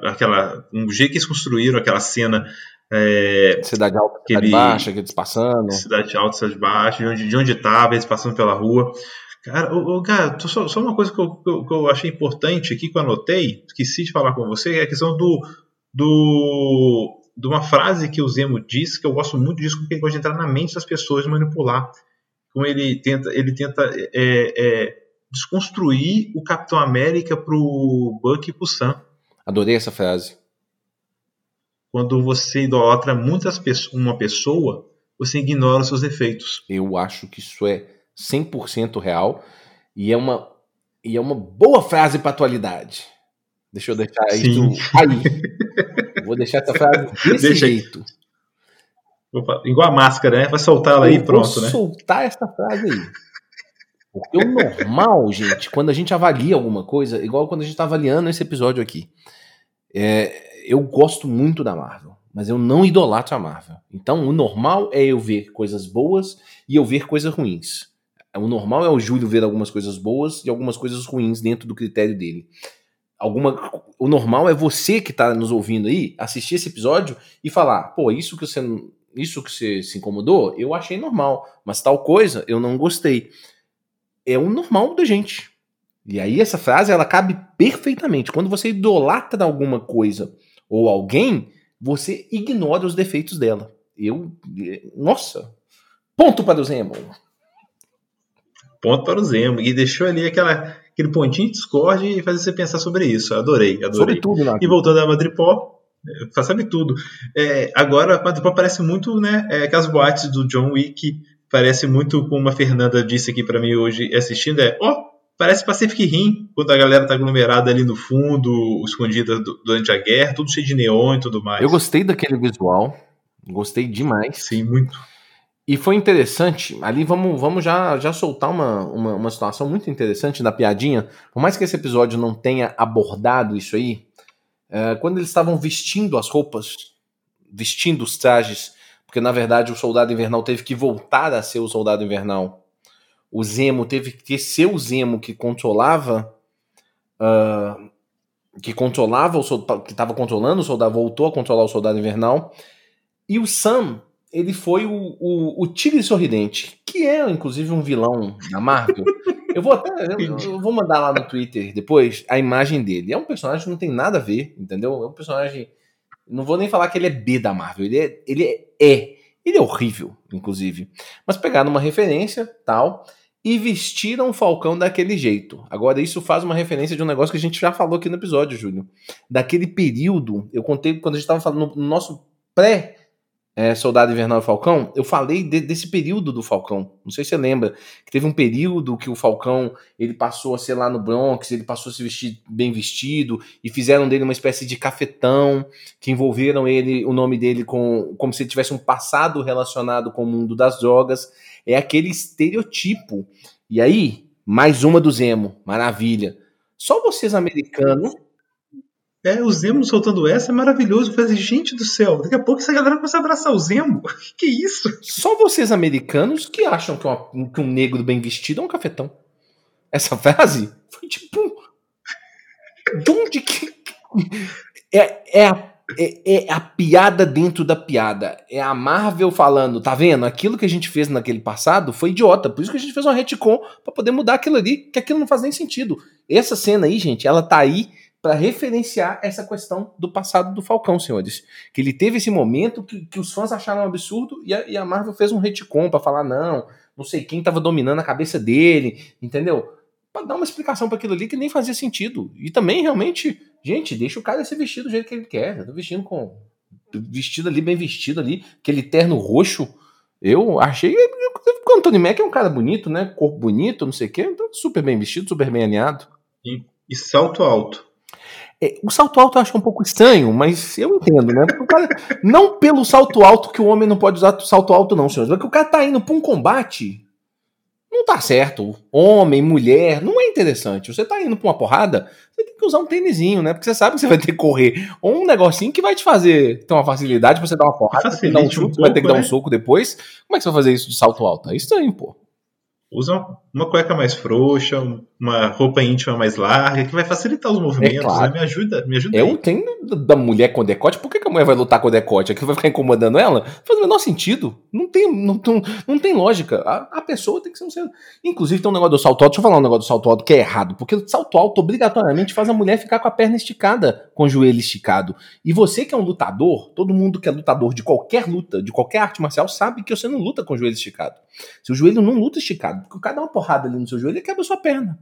S2: aquela um jeito que eles construíram aquela cena. É,
S1: cidade alta, cidade ele, baixa, que eles passando.
S2: Cidade alta, cidade baixa, de onde, de onde tava, eles passando pela rua. Cara, ô, cara só, só, uma coisa que eu, que eu, que, eu, achei importante aqui que eu anotei, esqueci de falar com você, é a questão do, do, de uma frase que o Zemo disse, que eu gosto muito disso, porque ele pode entrar na mente das pessoas e manipular. Como ele tenta, ele tenta é, é, desconstruir o Capitão América pro Buck e pro Sam.
S1: Adorei essa frase.
S2: Quando você idolatra muitas pessoas, uma pessoa, você ignora os seus defeitos.
S1: Eu acho que isso é 100% real e é uma e é uma boa frase para atualidade. Deixa eu deixar Sim. isso aí. <laughs> Vou deixar essa frase desse Deixa jeito.
S2: Igual a máscara, né? Vai soltar ela aí e pronto, vou
S1: né? soltar essa frase aí. Porque o normal, <laughs> gente, quando a gente avalia alguma coisa, igual quando a gente está avaliando esse episódio aqui, é, eu gosto muito da Marvel, mas eu não idolatro a Marvel. Então, o normal é eu ver coisas boas e eu ver coisas ruins. O normal é o Júlio ver algumas coisas boas e algumas coisas ruins dentro do critério dele. alguma. O normal é você que está nos ouvindo aí assistir esse episódio e falar, pô, isso que você isso que você se incomodou, eu achei normal, mas tal coisa eu não gostei. É o normal da gente. E aí essa frase ela cabe perfeitamente. Quando você idolatra alguma coisa ou alguém, você ignora os defeitos dela. Eu, nossa, ponto para o Zemo.
S2: Ponto para o Zemo e deixou ali aquela aquele pontinho de discord e fazer você pensar sobre isso. Adorei, adorei. Sobre tudo, né? E voltando a Madripoor, é, sabe tudo. É, agora a Madripoor parece muito, né, é, aquelas boates do John Wick, parece muito como a Fernanda disse aqui para mim hoje assistindo, é, ó, oh, Parece Pacific Rim, quando a galera tá aglomerada ali no fundo, escondida durante a guerra, tudo cheio de neon e tudo mais.
S1: Eu gostei daquele visual, gostei demais.
S2: Sim, muito.
S1: E foi interessante, ali vamos, vamos já, já soltar uma, uma, uma situação muito interessante da piadinha. Por mais que esse episódio não tenha abordado isso aí, é, quando eles estavam vestindo as roupas, vestindo os trajes, porque na verdade o soldado invernal teve que voltar a ser o soldado invernal o Zemo teve que ser o Zemo que controlava. Uh, que controlava o soldado, que estava controlando o soldado, voltou a controlar o soldado invernal. E o Sam, ele foi o, o, o Tigre Sorridente, que é inclusive um vilão da Marvel. Eu vou até. Eu, eu, vou mandar lá no Twitter depois a imagem dele. É um personagem que não tem nada a ver, entendeu? É um personagem. Não vou nem falar que ele é B da Marvel. Ele é. Ele é, ele é horrível, inclusive. Mas pegaram uma referência, tal e vestiram o Falcão daquele jeito. Agora, isso faz uma referência de um negócio que a gente já falou aqui no episódio, Júlio. Daquele período, eu contei quando a gente estava falando no nosso pré é, Soldado Invernal e Falcão, eu falei de, desse período do Falcão. Não sei se você lembra, que teve um período que o Falcão ele passou a ser lá no Bronx, ele passou a se vestir bem vestido e fizeram dele uma espécie de cafetão, que envolveram ele, o nome dele com como se ele tivesse um passado relacionado com o mundo das drogas é aquele estereotipo. E aí, mais uma do Zemo, maravilha. Só vocês americanos.
S2: É, o Zemo soltando essa é maravilhoso. Falei, gente do céu, daqui a pouco essa galera começa a abraçar o Zemo. <laughs> Que, isso?
S1: Só vocês americanos que acham que, uma, que um negro bem vestido é um cafetão. Essa frase foi tipo. De onde que. É, é a é, é, a piada dentro da piada. É a Marvel falando, tá vendo? Aquilo que a gente fez naquele passado foi idiota. Por isso que a gente fez um retcon para poder mudar aquilo ali, que aquilo não faz nem sentido. Essa cena aí, gente, ela tá aí para referenciar essa questão do passado do Falcão, senhores. Que ele teve esse momento que, que os fãs acharam um absurdo e a, e a Marvel fez um retcon para falar, não, não sei quem tava dominando a cabeça dele, entendeu? Pra dar uma explicação para aquilo ali que nem fazia sentido. E também, realmente, Gente, deixa o cara se vestir do jeito que ele quer. Eu tô vestindo com. Vestido ali, bem vestido ali, aquele terno roxo. Eu achei. O Anthony Mack é um cara bonito, né? Corpo bonito, não sei o quê. Então, super bem vestido, super bem alinhado.
S2: E, e salto alto.
S1: É, o salto alto eu acho um pouco estranho, mas eu entendo, né? Cara, não pelo salto alto que o homem não pode usar salto alto, não, senhores. Porque o cara tá indo pra um combate. Não tá certo. Homem, mulher, não é interessante. Você tá indo pra uma porrada, você tem que usar um tênisinho, né? Porque você sabe que você vai ter que correr. Ou um negocinho que vai te fazer ter uma facilidade pra você dar uma porrada, você dar um chute, um pouco, vai ter que né? dar um soco depois. Como é que você vai fazer isso de salto alto? É estranho, pô.
S2: Usa uma cueca mais frouxa, uma roupa íntima mais larga, que vai facilitar os movimentos, é claro. né? Me ajuda, me ajuda.
S1: Eu tenho da mulher com decote, por que, que a mulher vai lutar com decote? Aquilo vai ficar incomodando ela? Faz o menor sentido. Não tem, não, não, não tem lógica. A, a, pessoa tem que ser um ser. Inclusive, tem um negócio do salto alto. Deixa eu falar um negócio do salto alto que é errado. Porque o salto alto obrigatoriamente faz a mulher ficar com a perna esticada, com o joelho esticado. E você que é um lutador, todo mundo que é lutador de qualquer luta, de qualquer arte marcial, sabe que você não luta com o joelho esticado. Se o joelho não luta esticado, porque o cara dá uma porrada ali no seu joelho, ele quebra a sua perna.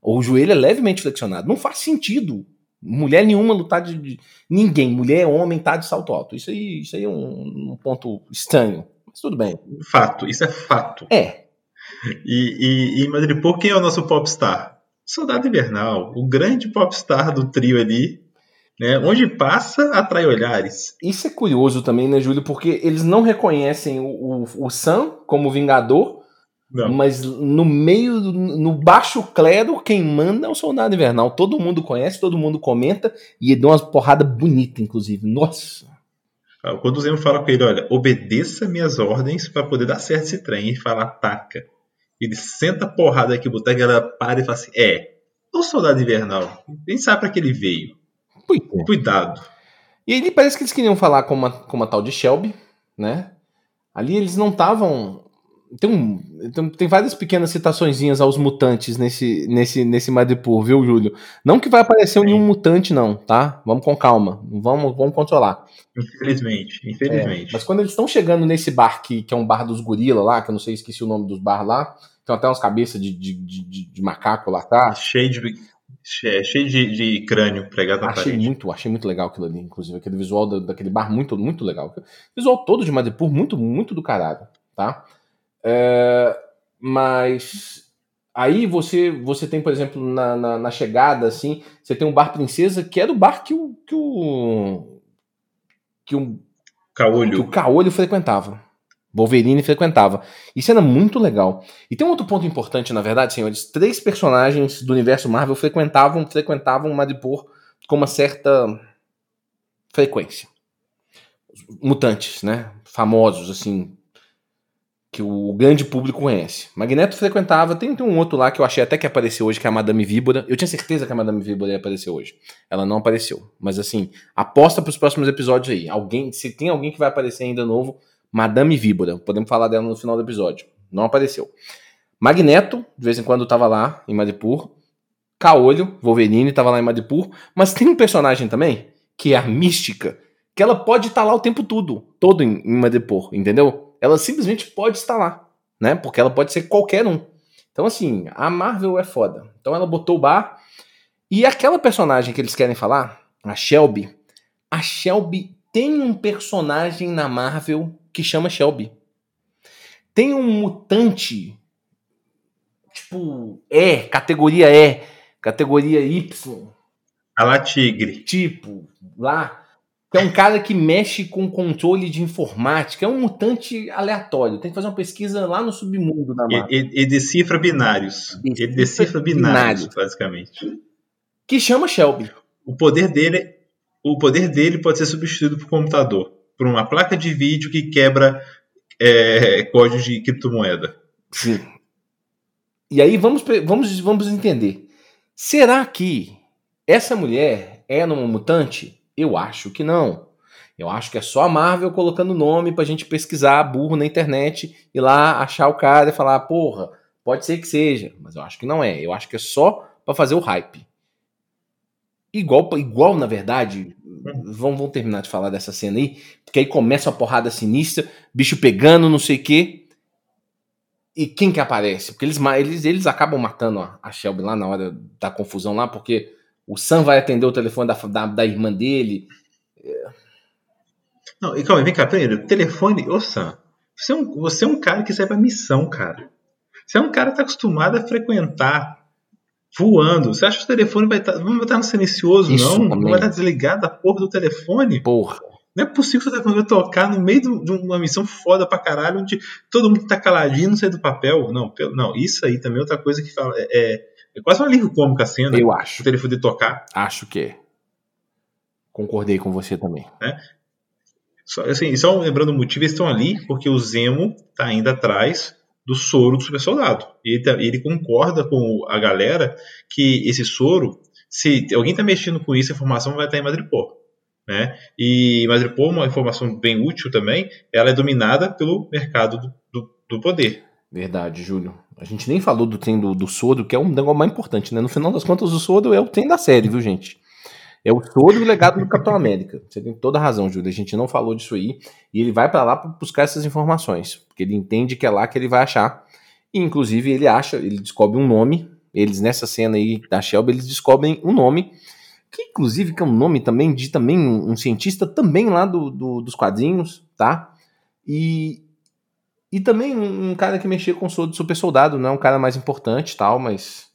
S1: Ou o joelho é levemente flexionado. Não faz sentido. Mulher nenhuma lutar de, de. Ninguém, mulher, homem, tá de salto alto. Isso aí, isso aí é um, um ponto estranho. Mas tudo bem.
S2: Fato, isso é fato.
S1: É.
S2: E, e, e Madrid, por quem é o nosso popstar? Soldado Invernal, o grande popstar do trio ali, né? Onde passa, atrai olhares.
S1: Isso é curioso também, né, Júlio? Porque eles não reconhecem o, o, o Sam como Vingador, não. Mas no meio, no baixo clero, quem manda é o Soldado Invernal. Todo mundo conhece, todo mundo comenta e deu umas porrada bonita, inclusive. Nossa!
S2: Ah, quando o Zemo fala com ele, olha, obedeça minhas ordens para poder dar certo esse trem, e fala, ataca. Ele senta a porrada aqui, botar a galera para e fala assim, é, o soldado invernal. Nem sabe para que ele veio. É. Cuidado.
S1: E aí parece que eles queriam falar com uma, com uma tal de Shelby, né? Ali eles não estavam. Tem, um, tem, tem, várias pequenas citaçõezinhas aos mutantes nesse, nesse, nesse Madripoor, viu, Júlio? Não que vai aparecer Sim. nenhum mutante, não, tá? Vamos com calma. Vamos, vamos controlar.
S2: Infelizmente, infelizmente.
S1: É, mas quando eles estão chegando nesse bar que, que é um bar dos gorila lá, que eu não sei, esqueci o nome dos bar lá, tem até umas cabeças de, de, de, de macaco lá, tá?
S2: Cheio de cheio de, de crânio pregado na
S1: achei
S2: parede.
S1: Muito, achei muito legal aquilo ali, inclusive. Aquele visual da, daquele bar muito, muito legal. O visual todo de Madripoor, muito, muito do caralho, tá? É, mas aí você você tem, por exemplo, na, na, na, chegada, assim, você tem um bar princesa que é do bar que o que o que o
S2: Caolho, que
S1: o Caolho frequentava. Wolverine frequentava. Isso era muito legal. E tem um outro ponto importante, na verdade, senhores. Três personagens do universo Marvel frequentavam, frequentavam Madripoor com uma certa frequência. Mutantes, né? Famosos, assim, que o grande público conhece. Magneto frequentava, tem, tem, um outro lá que eu achei até que apareceu hoje, que é a Madame Víbora. Eu tinha certeza que a Madame Víbora ia aparecer hoje. Ela não apareceu. Mas assim, aposta para os próximos episódios aí. Alguém, se tem alguém que vai aparecer ainda novo, Madame Víbora. Podemos falar dela no final do episódio. Não apareceu. Magneto, de vez em quando estava lá em Madripoor. Caolho, Wolverine, estava lá em Madripoor. Mas tem um personagem também, que é a Mística, que ela pode estar tá lá o tempo todo, todo em, em Madripoor, entendeu? Ela simplesmente pode estar lá, né? Porque ela pode ser qualquer um. Então, assim, a Marvel é foda. Então ela botou o bar. E aquela personagem que eles querem falar, a Shelby, a Shelby tem um personagem na Marvel que chama Shelby. Tem um mutante, tipo, E, categoria E, categoria Y.
S2: A la tigre.
S1: Tipo, lá. Que é um cara que mexe com controle de informática. É um mutante aleatório. Tem que fazer uma pesquisa lá no submundo da Marvel.
S2: Ele, ele decifra binários. Decifra ele decifra binários, binários, basicamente.
S1: Que chama Shelby.
S2: O poder dele, o poder dele pode ser substituído por computador por uma placa de vídeo que quebra é, código de criptomoeda.
S1: Sim. E aí vamos, vamos, vamos entender. Será que essa mulher é uma mutante? Eu acho que não. Eu acho que é só a Marvel colocando nome pra gente pesquisar burro na internet e lá achar o cara e falar, porra, pode ser que seja, mas eu acho que não é. Eu acho que é só para fazer o hype. Igual, igual na verdade, vamos, vamos terminar de falar dessa cena aí, porque aí começa a porrada sinistra, bicho pegando, não sei o quê. E quem que aparece? Porque eles, eles, eles acabam matando a Shelby lá na hora da confusão lá, porque o Sam vai atender o telefone da, da, da irmã dele.
S2: Não, e calma, vem cá, primeiro, telefone, ô Sam, você é, um, você é um cara que serve a missão, cara. Você é um cara que tá acostumado a frequentar voando. Você acha que o telefone vai estar, tá, não vai estar no silencioso, Isso não? Também. Não vai estar desligado a porra do telefone?
S1: Porra.
S2: Não é possível que o telefone vai tocar no meio de uma missão foda pra caralho, onde todo mundo tá caladinho, não sai do papel. Não, não, isso aí também é outra coisa que fala. É, é, quase uma livro cômica a cena.
S1: Eu acho.
S2: O telefone tocar.
S1: Acho que é. Concordei com você também.
S2: É. Só, assim, só lembrando o motivo, eles estão ali porque o Zemo tá indo atrás do soro do super soldado. E ele, ele, concorda com a galera que esse soro, se alguém está mexendo com isso, a informação vai estar em Madripoor. Né? E Madripoor, uma informação bem útil também, ela é dominada pelo mercado do, do, do poder.
S1: Verdade, Júlio. A gente nem falou do trem do, do soro, que é um negócio mais importante, né? No final das contas, o soro é o trem da série, viu, gente? É o todo o legado do Capitão América. Você tem toda a razão, Júlio. A gente não falou disso aí. E ele vai para lá para buscar essas informações. Porque ele entende que é lá que ele vai achar. E, inclusive, ele acha, ele descobre um nome. Eles, nessa cena aí da Shelby, eles descobrem um nome. Que, inclusive, que é um nome também de também um cientista também lá do, do dos quadrinhos, tá? E, e também um, um cara que mexia com o super soldado, não é um cara mais importante tal, mas.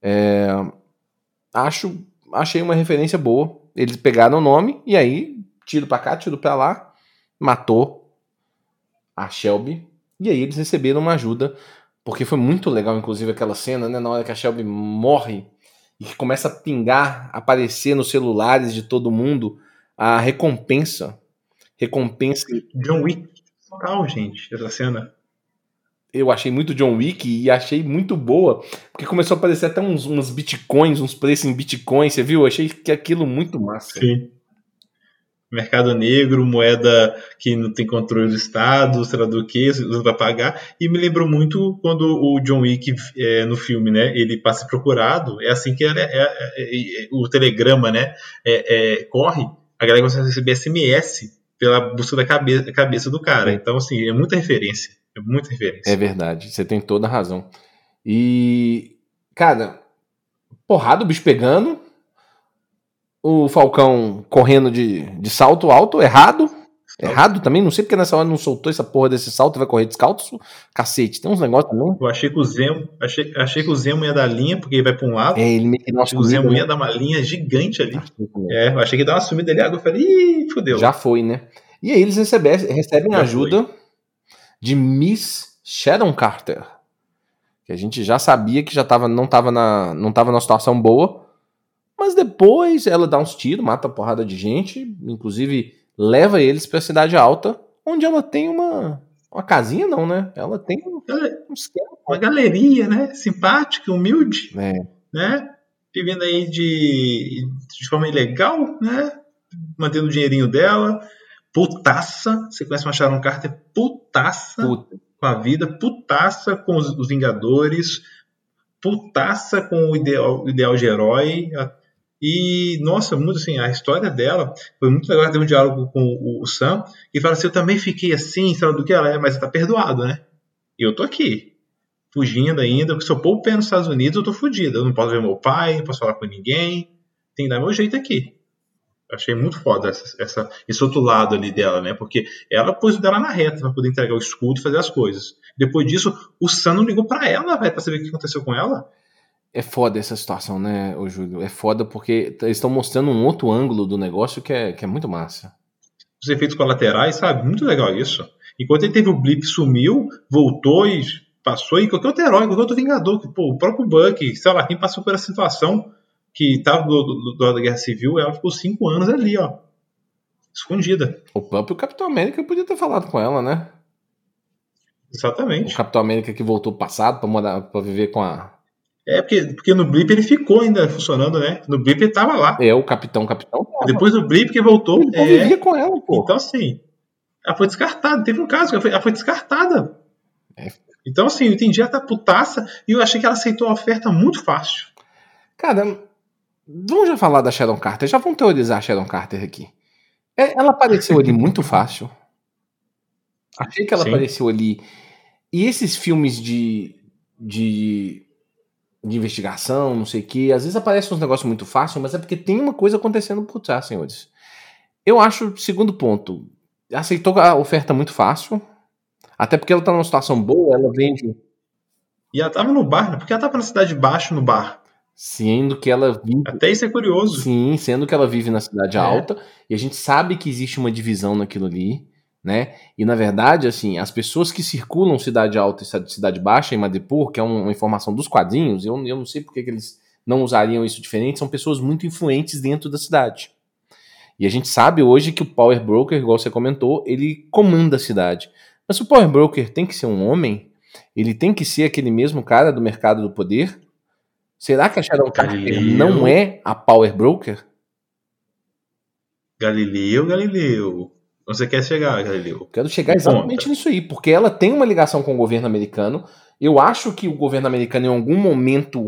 S1: É, acho achei uma referência boa. Eles pegaram o nome e aí, tiro pra cá, tiro pra lá, matou a Shelby. E aí eles receberam uma ajuda, porque foi muito legal, inclusive, aquela cena, né? Na hora que a Shelby morre e que começa a pingar, aparecer nos celulares de todo mundo a recompensa. Recompensa.
S2: John Wick total, gente, essa cena.
S1: Eu achei muito John Wick e achei muito boa, porque começou a aparecer até uns, uns bitcoins, uns preços em bitcoins, você viu? Eu achei que aquilo muito massa.
S2: Sim. Mercado negro, moeda que não tem controle do Estado, sei lá do que, usa para pagar. E me lembrou muito quando o John Wick, é, no filme, né, ele passa procurado, é assim que é, é, é, o telegrama, né, é, corre, a galera começa a receber SMS pela busca da cabeça, cabeça do cara. Então, assim, é muita referência. É muita referência.
S1: É verdade, você tem toda a razão. E, cara, porrada, o bicho pegando, o Falcão correndo de, de salto alto, errado. Errado também, não sei porque nessa hora não soltou essa porra desse salto e vai correr descalço. Cacete, tem uns negócios também.
S2: Eu achei que o Zemo, achei, achei que o Zemo ia dar linha, porque ele vai pra um lado.
S1: É, ele meio que
S2: não O Zemo né? ia dar uma linha gigante ali. É, eu achei que ia dar uma sumida ali, eu falei, ih, fodeu.
S1: Já foi, né? E aí eles recebem, recebem ajuda foi. De Miss Sharon Carter. Que a gente já sabia que já tava, não estava na, não tava numa situação boa. Mas depois ela dá uns tiros, mata a porrada de gente, inclusive leva eles para a cidade alta, onde ela tem uma uma casinha não, né? Ela tem um,
S2: um esquema, uma galeria, né? Simpática, humilde, é. né? Vivendo aí de, de forma ilegal, né? Mantendo o dinheirinho dela, putaça. Você conhece uma Sharon Carter putaça Puta. com a vida, putaça com os, os Vingadores, putaça com o ideal, o ideal de herói. E, nossa, muito assim, a história dela foi muito legal. Teve um diálogo com o, o Sam e fala assim: Eu também fiquei assim, sabe do que ela é, mas tá perdoado, né? E eu tô aqui, fugindo ainda, porque se eu pôr o pé nos Estados Unidos, eu tô fugido. Eu não posso ver meu pai, não posso falar com ninguém, tem que dar meu jeito aqui. Achei muito foda essa, essa, esse outro lado ali dela, né? Porque ela pôs o dela na reta pra poder entregar o escudo e fazer as coisas. Depois disso, o Sam não ligou para ela, velho, pra saber o que aconteceu com ela.
S1: É foda essa situação, né, ô Júlio? É foda porque eles estão mostrando um outro ângulo do negócio que é, que é muito massa.
S2: Os efeitos colaterais, sabe? Muito legal isso. Enquanto ele teve o blip, sumiu, voltou e passou, e qualquer outro herói, qualquer outro Vingador, que, pô, o próprio Buck, sei lá, quem passou por essa situação que estava do, do, do, da Guerra Civil, ela ficou cinco anos ali, ó. Escondida.
S1: O próprio Capitão América podia ter falado com ela, né?
S2: Exatamente.
S1: O Capitão América que voltou passado para viver com a,
S2: é, porque, porque no Blip ele ficou ainda funcionando, né? No Blip ele tava lá.
S1: É, o capitão, capitão.
S2: Depois do Blip que voltou. Ele
S1: é... vivia com ela, pô.
S2: Então, assim, ela foi descartada. Teve um caso que ela foi, ela foi descartada. É. Então, assim, eu entendi ela tá putaça e eu achei que ela aceitou a oferta muito fácil.
S1: Cara, vamos já falar da Sharon Carter. Já vamos teorizar a Sharon Carter aqui. É, ela apareceu ali muito fácil. Achei que ela Sim. apareceu ali. E esses filmes de, de de investigação, não sei o que. Às vezes aparece uns negócios muito fáceis, mas é porque tem uma coisa acontecendo por trás, senhores. Eu acho, segundo ponto, aceitou a oferta muito fácil. Até porque ela tá numa situação boa, ela vende.
S2: E ela tava no bar, né? Porque ela tava na cidade de baixo no bar.
S1: Sendo que ela
S2: vive. Até isso é curioso.
S1: Sim, sendo que ela vive na cidade é. alta. E a gente sabe que existe uma divisão naquilo ali né? E na verdade, assim, as pessoas que circulam cidade alta e cidade baixa em Madripoor, que é uma informação dos quadrinhos, eu, eu não sei porque que eles não usariam isso diferente, são pessoas muito influentes dentro da cidade. E a gente sabe hoje que o Power Broker, igual você comentou, ele comanda a cidade. Mas se o Power Broker tem que ser um homem, ele tem que ser aquele mesmo cara do mercado do poder. Será que a Shadow Carter não é a Power Broker?
S2: Galileu, Galileu. Você quer chegar, Galileu?
S1: Quero chegar exatamente nisso aí, porque ela tem uma ligação com o governo americano. Eu acho que o governo americano, em algum momento,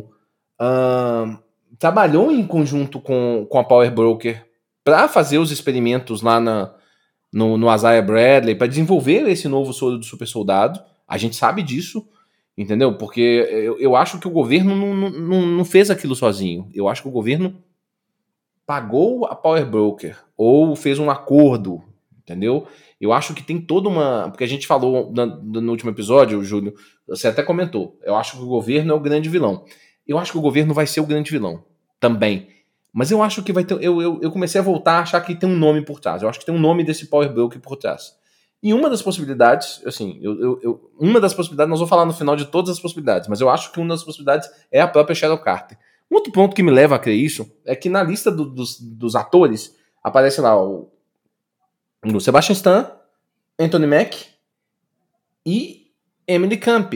S1: uh, trabalhou em conjunto com, com a Power Broker para fazer os experimentos lá na, no, no Isaiah Bradley, para desenvolver esse novo soro do super soldado. A gente sabe disso, entendeu? Porque eu, eu acho que o governo não, não, não fez aquilo sozinho. Eu acho que o governo pagou a Power Broker ou fez um acordo entendeu? Eu acho que tem toda uma. Porque a gente falou no, no último episódio, Júlio, você até comentou. Eu acho que o governo é o grande vilão. Eu acho que o governo vai ser o grande vilão também. Mas eu acho que vai ter. Eu, eu, eu comecei a voltar a achar que tem um nome por trás. Eu acho que tem um nome desse Power Broker por trás. E uma das possibilidades, assim, eu, eu, eu, uma das possibilidades, nós vamos falar no final de todas as possibilidades, mas eu acho que uma das possibilidades é a própria Shadow Carter. Um outro ponto que me leva a crer isso é que na lista do, dos, dos atores aparece lá o o Sebastian Stan, Anthony Mack e Emily Camp.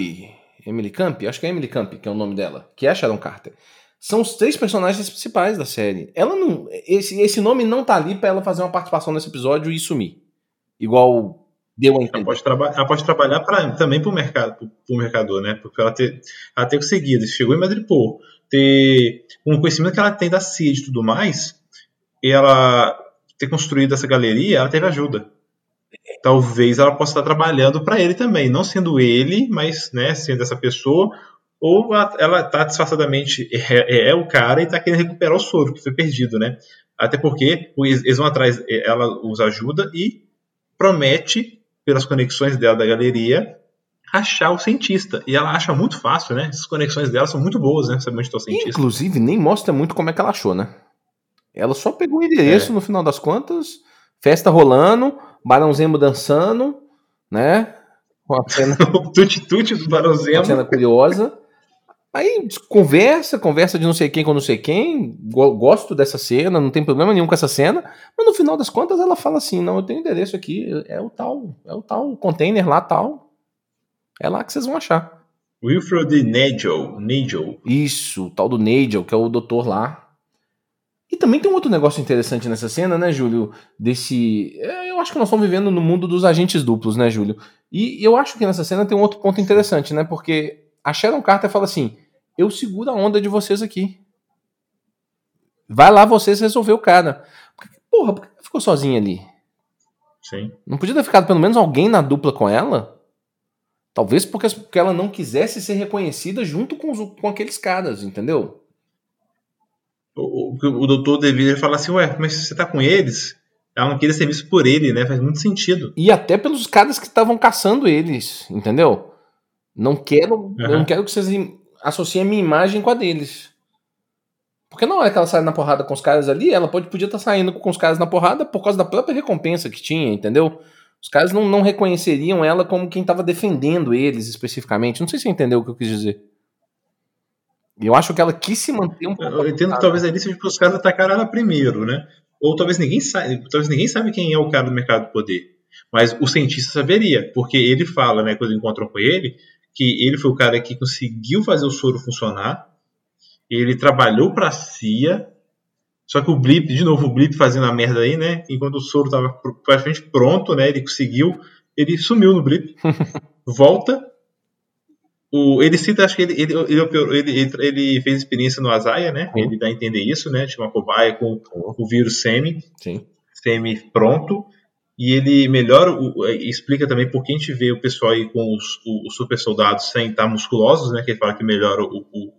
S1: Emily Camp? Acho que é Emily Camp, que é o nome dela, que é a Sharon Carter. São os três personagens principais da série. Ela não. Esse, esse nome não tá ali para ela fazer uma participação nesse episódio e sumir. Igual deu a entender.
S2: Ela pode, traba ela pode trabalhar pra, também para o mercado, pro, mercador, né? Porque ela ter, ela ter conseguido, chegou em Madripoor, ter um conhecimento que ela tem da CIA e tudo mais, e ela ter construído essa galeria, ela teve ajuda. Talvez ela possa estar trabalhando para ele também, não sendo ele, mas né, sendo essa pessoa, ou ela está disfarçadamente é, é, o cara e está querendo recuperar o soro que foi perdido, né? Até porque eles vão atrás, ela os ajuda e promete, pelas conexões dela da galeria, achar o cientista. E ela acha muito fácil, né? Essas conexões dela são muito boas, né? Saber onde está o cientista.
S1: Inclusive, nem mostra muito como é que ela achou, né? Ela só pegou o endereço é. no final das contas, festa rolando, Barão Zemo dançando, né?
S2: Uma cena. <laughs> o tuti-tuti do Barão Zemo. Uma
S1: cena curiosa. Aí conversa, conversa de não sei quem com não sei quem. Gosto dessa cena, não tem problema nenhum com essa cena. Mas no final das contas ela fala assim: não, eu tenho endereço aqui, é o tal, é o tal container lá tal. É lá que vocês vão achar.
S2: Wilfred Nigel. Nigel.
S1: Isso, o tal do Nigel, que é o doutor lá. E também tem um outro negócio interessante nessa cena, né, Júlio? Desse. É, eu acho que nós estamos vivendo no mundo dos agentes duplos, né, Júlio? E eu acho que nessa cena tem um outro ponto interessante, né? Porque a Sharon Carter fala assim: eu seguro a onda de vocês aqui. Vai lá vocês resolver o cara. Porra, por que ficou sozinha ali?
S2: Sim.
S1: Não podia ter ficado pelo menos alguém na dupla com ela? Talvez porque, porque ela não quisesse ser reconhecida junto com, os, com aqueles caras, entendeu?
S2: O, o, o doutor deveria falar assim, ué, mas você tá com eles? Ela não queria ser vista por ele, né? Faz muito sentido.
S1: E até pelos caras que estavam caçando eles, entendeu? Não quero, uhum. eu não quero que vocês associem a minha imagem com a deles. Porque na hora que ela sai na porrada com os caras ali, ela pode, podia estar tá saindo com os caras na porrada por causa da própria recompensa que tinha, entendeu? Os caras não, não reconheceriam ela como quem estava defendendo eles especificamente. Não sei se você entendeu o que eu quis dizer. Eu acho que ela quis se manter um pouco.
S2: Eu entendo que talvez ali seja porque os caras atacaram ela primeiro, né? Ou talvez ninguém sabe, talvez ninguém sabe quem é o cara do mercado do poder. Mas o cientista saberia, porque ele fala, né, quando encontrou com ele, que ele foi o cara que conseguiu fazer o soro funcionar. Ele trabalhou para a CIA, só que o Blip, de novo, o Blip fazendo a merda aí, né? Enquanto o soro tava praticamente pronto, né? Ele conseguiu, ele sumiu no Blip, <laughs> volta. O, ele cita, acho que ele, ele, ele, ele, fez experiência no Azaia, né? Uhum. Ele dá a entender isso, né? Tinha uma cobaia com o vírus semi,
S1: Sim.
S2: semi pronto. E ele melhora, o, explica também por que a gente vê o pessoal aí com os, os super soldados sem estar musculosos, né? Que ele fala que melhora o, o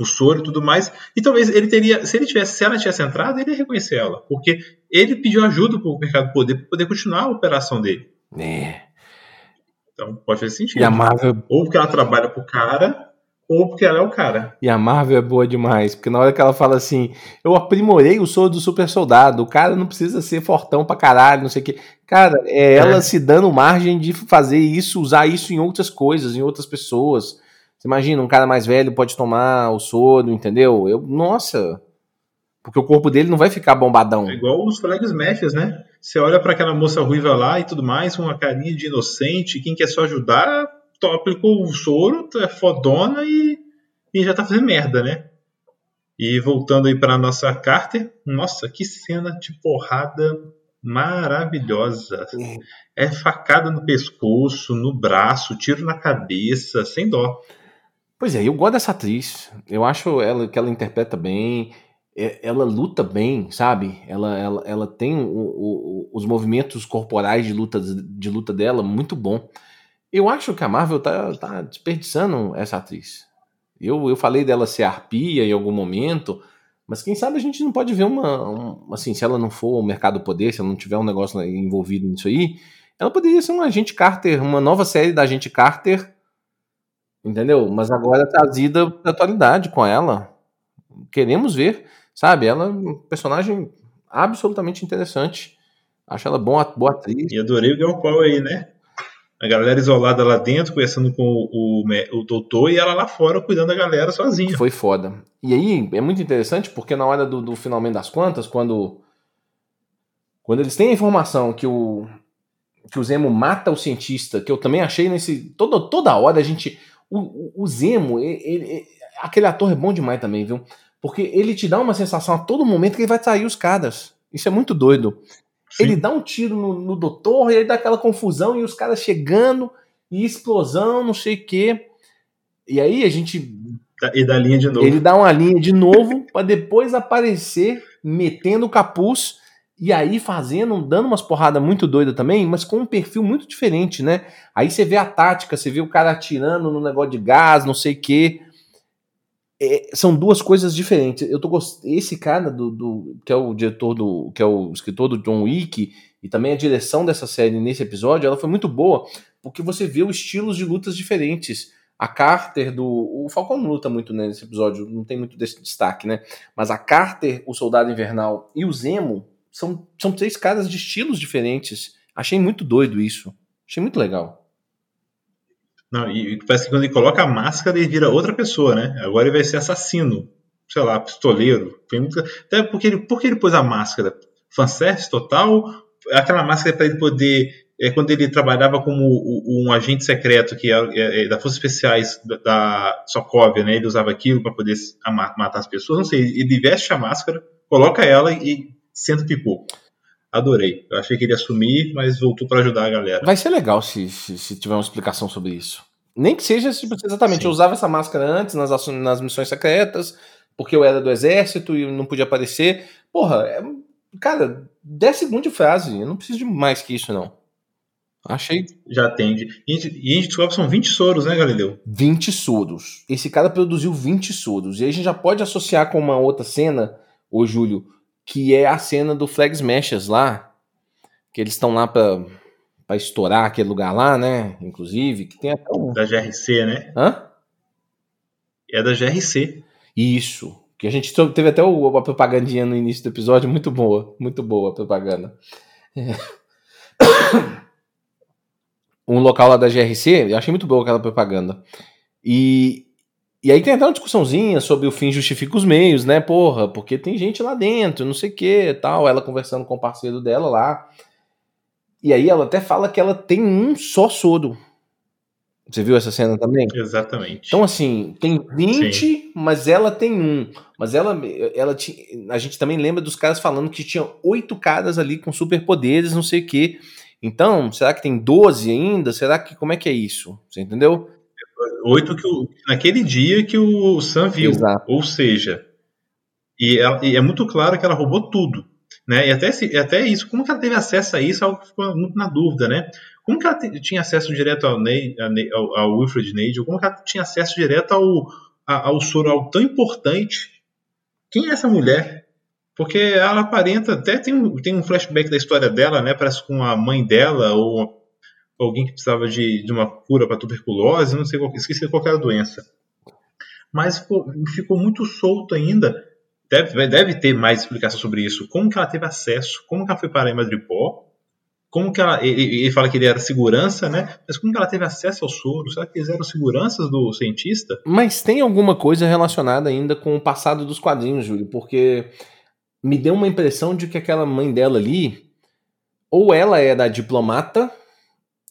S2: o soro e tudo mais. E talvez ele teria, se ele tivesse, se ela tivesse entrado, ele ia reconhecer ela, porque ele pediu ajuda para o mercado poder para poder continuar a operação dele.
S1: É.
S2: Então pode fazer sentido.
S1: E a Marvel...
S2: Ou porque ela trabalha pro cara, ou porque ela é o cara.
S1: E a Marvel é boa demais, porque na hora que ela fala assim, eu aprimorei o soro do super soldado, o cara não precisa ser fortão pra caralho, não sei o que. Cara, é ela é. se dando margem de fazer isso, usar isso em outras coisas, em outras pessoas. Você imagina, um cara mais velho pode tomar o soro, entendeu? Eu, nossa. Porque o corpo dele não vai ficar bombadão.
S2: É igual os flag smashes, né? Você olha para aquela moça ruiva lá e tudo mais, com uma carinha de inocente, quem quer só ajudar, aplicou o soro, é fodona e, e já tá fazendo merda, né? E voltando aí para nossa Carter, nossa, que cena de porrada maravilhosa. É facada no pescoço, no braço, tiro na cabeça, sem dó.
S1: Pois é, eu gosto dessa atriz. Eu acho ela que ela interpreta bem, é, ela luta bem, sabe? Ela, ela, ela tem o, o, os movimentos corporais de luta, de luta dela muito bom. Eu acho que a Marvel tá, tá desperdiçando essa atriz. Eu, eu falei dela ser arpia em algum momento, mas quem sabe a gente não pode ver uma, um, assim, se ela não for o mercado poder, se ela não tiver um negócio envolvido nisso aí, ela poderia ser um agente Carter, uma nova série da agente Carter Entendeu? Mas agora trazida pra atualidade com ela. Queremos ver, sabe? Ela é um personagem absolutamente interessante. Acho ela boa, boa atriz.
S2: E adorei o Girl Power aí, né? A galera isolada lá dentro, conversando com o, o, doutor, e ela lá fora cuidando da galera sozinha.
S1: Foi foda. E aí, é muito interessante, porque na hora do, do finalmente das contas, quando. Quando eles têm a informação que o. que o Zemo mata o cientista, que eu também achei nesse. Toda, toda hora a gente. O, o Zemo, ele, ele, aquele ator é bom demais também, viu? Porque ele te dá uma sensação a todo momento que ele vai sair os caras. Isso é muito doido. Sim. Ele dá um tiro no, no doutor e aí dá aquela confusão e os caras chegando e explosão, não sei o quê. E aí a gente.
S2: E dá linha de novo.
S1: Ele dá uma linha de novo <laughs> para depois aparecer metendo o capuz e aí fazendo, dando umas porradas muito doidas também, mas com um perfil muito diferente, né? Aí você vê a tática, você vê o cara atirando no negócio de gás, não sei o quê. É, são duas coisas diferentes. Eu tô gost... Esse cara do, do, que é o diretor do. que é o escritor do John Wick, e também a direção dessa série nesse episódio, ela foi muito boa, porque você vê os estilos de lutas diferentes. A Carter do. O Falcão não luta muito né, nesse episódio, não tem muito desse destaque, né? Mas a Carter, o Soldado Invernal e o Zemo são, são três caras de estilos diferentes. Achei muito doido isso. Achei muito legal.
S2: Não, e parece que quando ele coloca a máscara, ele vira outra pessoa, né? Agora ele vai ser assassino, sei lá, pistoleiro. Até porque ele, porque ele pôs a máscara? Fanservice total? Aquela máscara para ele poder. É quando ele trabalhava como um agente secreto que é, é, é da Forças Especiais da, da Sokovia, né? Ele usava aquilo para poder matar as pessoas. Não sei, ele veste a máscara, coloca ela e sendo pipoco. Adorei. Eu achei que ele ia sumir, mas voltou para ajudar a galera.
S1: Vai ser legal se, se, se, tiver uma explicação sobre isso. Nem que seja tipo, exatamente, Sim. eu usava essa máscara antes nas, nas missões secretas, porque eu era do exército e não podia aparecer. Porra, é, cara, 10 segundos de frase. Eu não preciso de mais que isso, não. Achei.
S2: Já atende. E a gente descobre que são 20 soros, né, Galileu?
S1: 20 soros. Esse cara produziu 20 soros. E aí a gente já pode associar com uma outra cena, ô Júlio, que é a cena do Flag Smashers lá, que eles estão lá pra, pra estourar aquele lugar lá, né? Inclusive, que tem até um...
S2: Da GRC, né?
S1: Hã?
S2: É da GRC.
S1: Isso. Que a gente teve até o, a propagandinha no início do episódio, muito boa, muito boa a propaganda. É. <coughs> Um local lá da GRC, eu achei muito boa aquela propaganda. E, e aí tem até uma discussãozinha sobre o fim justifica os meios, né? Porra, porque tem gente lá dentro, não sei o que tal. Ela conversando com o parceiro dela lá. E aí ela até fala que ela tem um só soro. Você viu essa cena também?
S2: Exatamente.
S1: Então, assim, tem 20, Sim. mas ela tem um. Mas ela, ela tinha. A gente também lembra dos caras falando que tinha oito caras ali com superpoderes, não sei o quê. Então, será que tem 12 ainda? Será que. Como é que é isso? Você entendeu?
S2: Oito que o, naquele dia que o Sam viu. Exato. Ou seja, e, ela, e, é muito claro que ela roubou tudo. Né? E até, até isso, como que ela teve acesso a isso? É algo que ficou muito na dúvida, né? Como que ela tinha acesso direto ao, Ney, ao, ao Wilfred Nagel? Como que ela tinha acesso direto ao, ao soro algo tão importante? Quem é essa mulher? Porque ela aparenta, até tem um, tem um flashback da história dela, né? Parece com a mãe dela ou alguém que precisava de, de uma cura para tuberculose, não sei qual, esqueci qual era a doença. Mas ficou, ficou muito solto ainda. Deve, deve ter mais explicação sobre isso. Como que ela teve acesso? Como que ela foi parar em Madripoor? Como que ela. Ele, ele, fala que ele era segurança, né? Mas como que ela teve acesso ao soro? Será que eles eram seguranças do cientista?
S1: Mas tem alguma coisa relacionada ainda com o passado dos quadrinhos, Júlio, porque me deu uma impressão de que aquela mãe dela ali, ou ela era diplomata,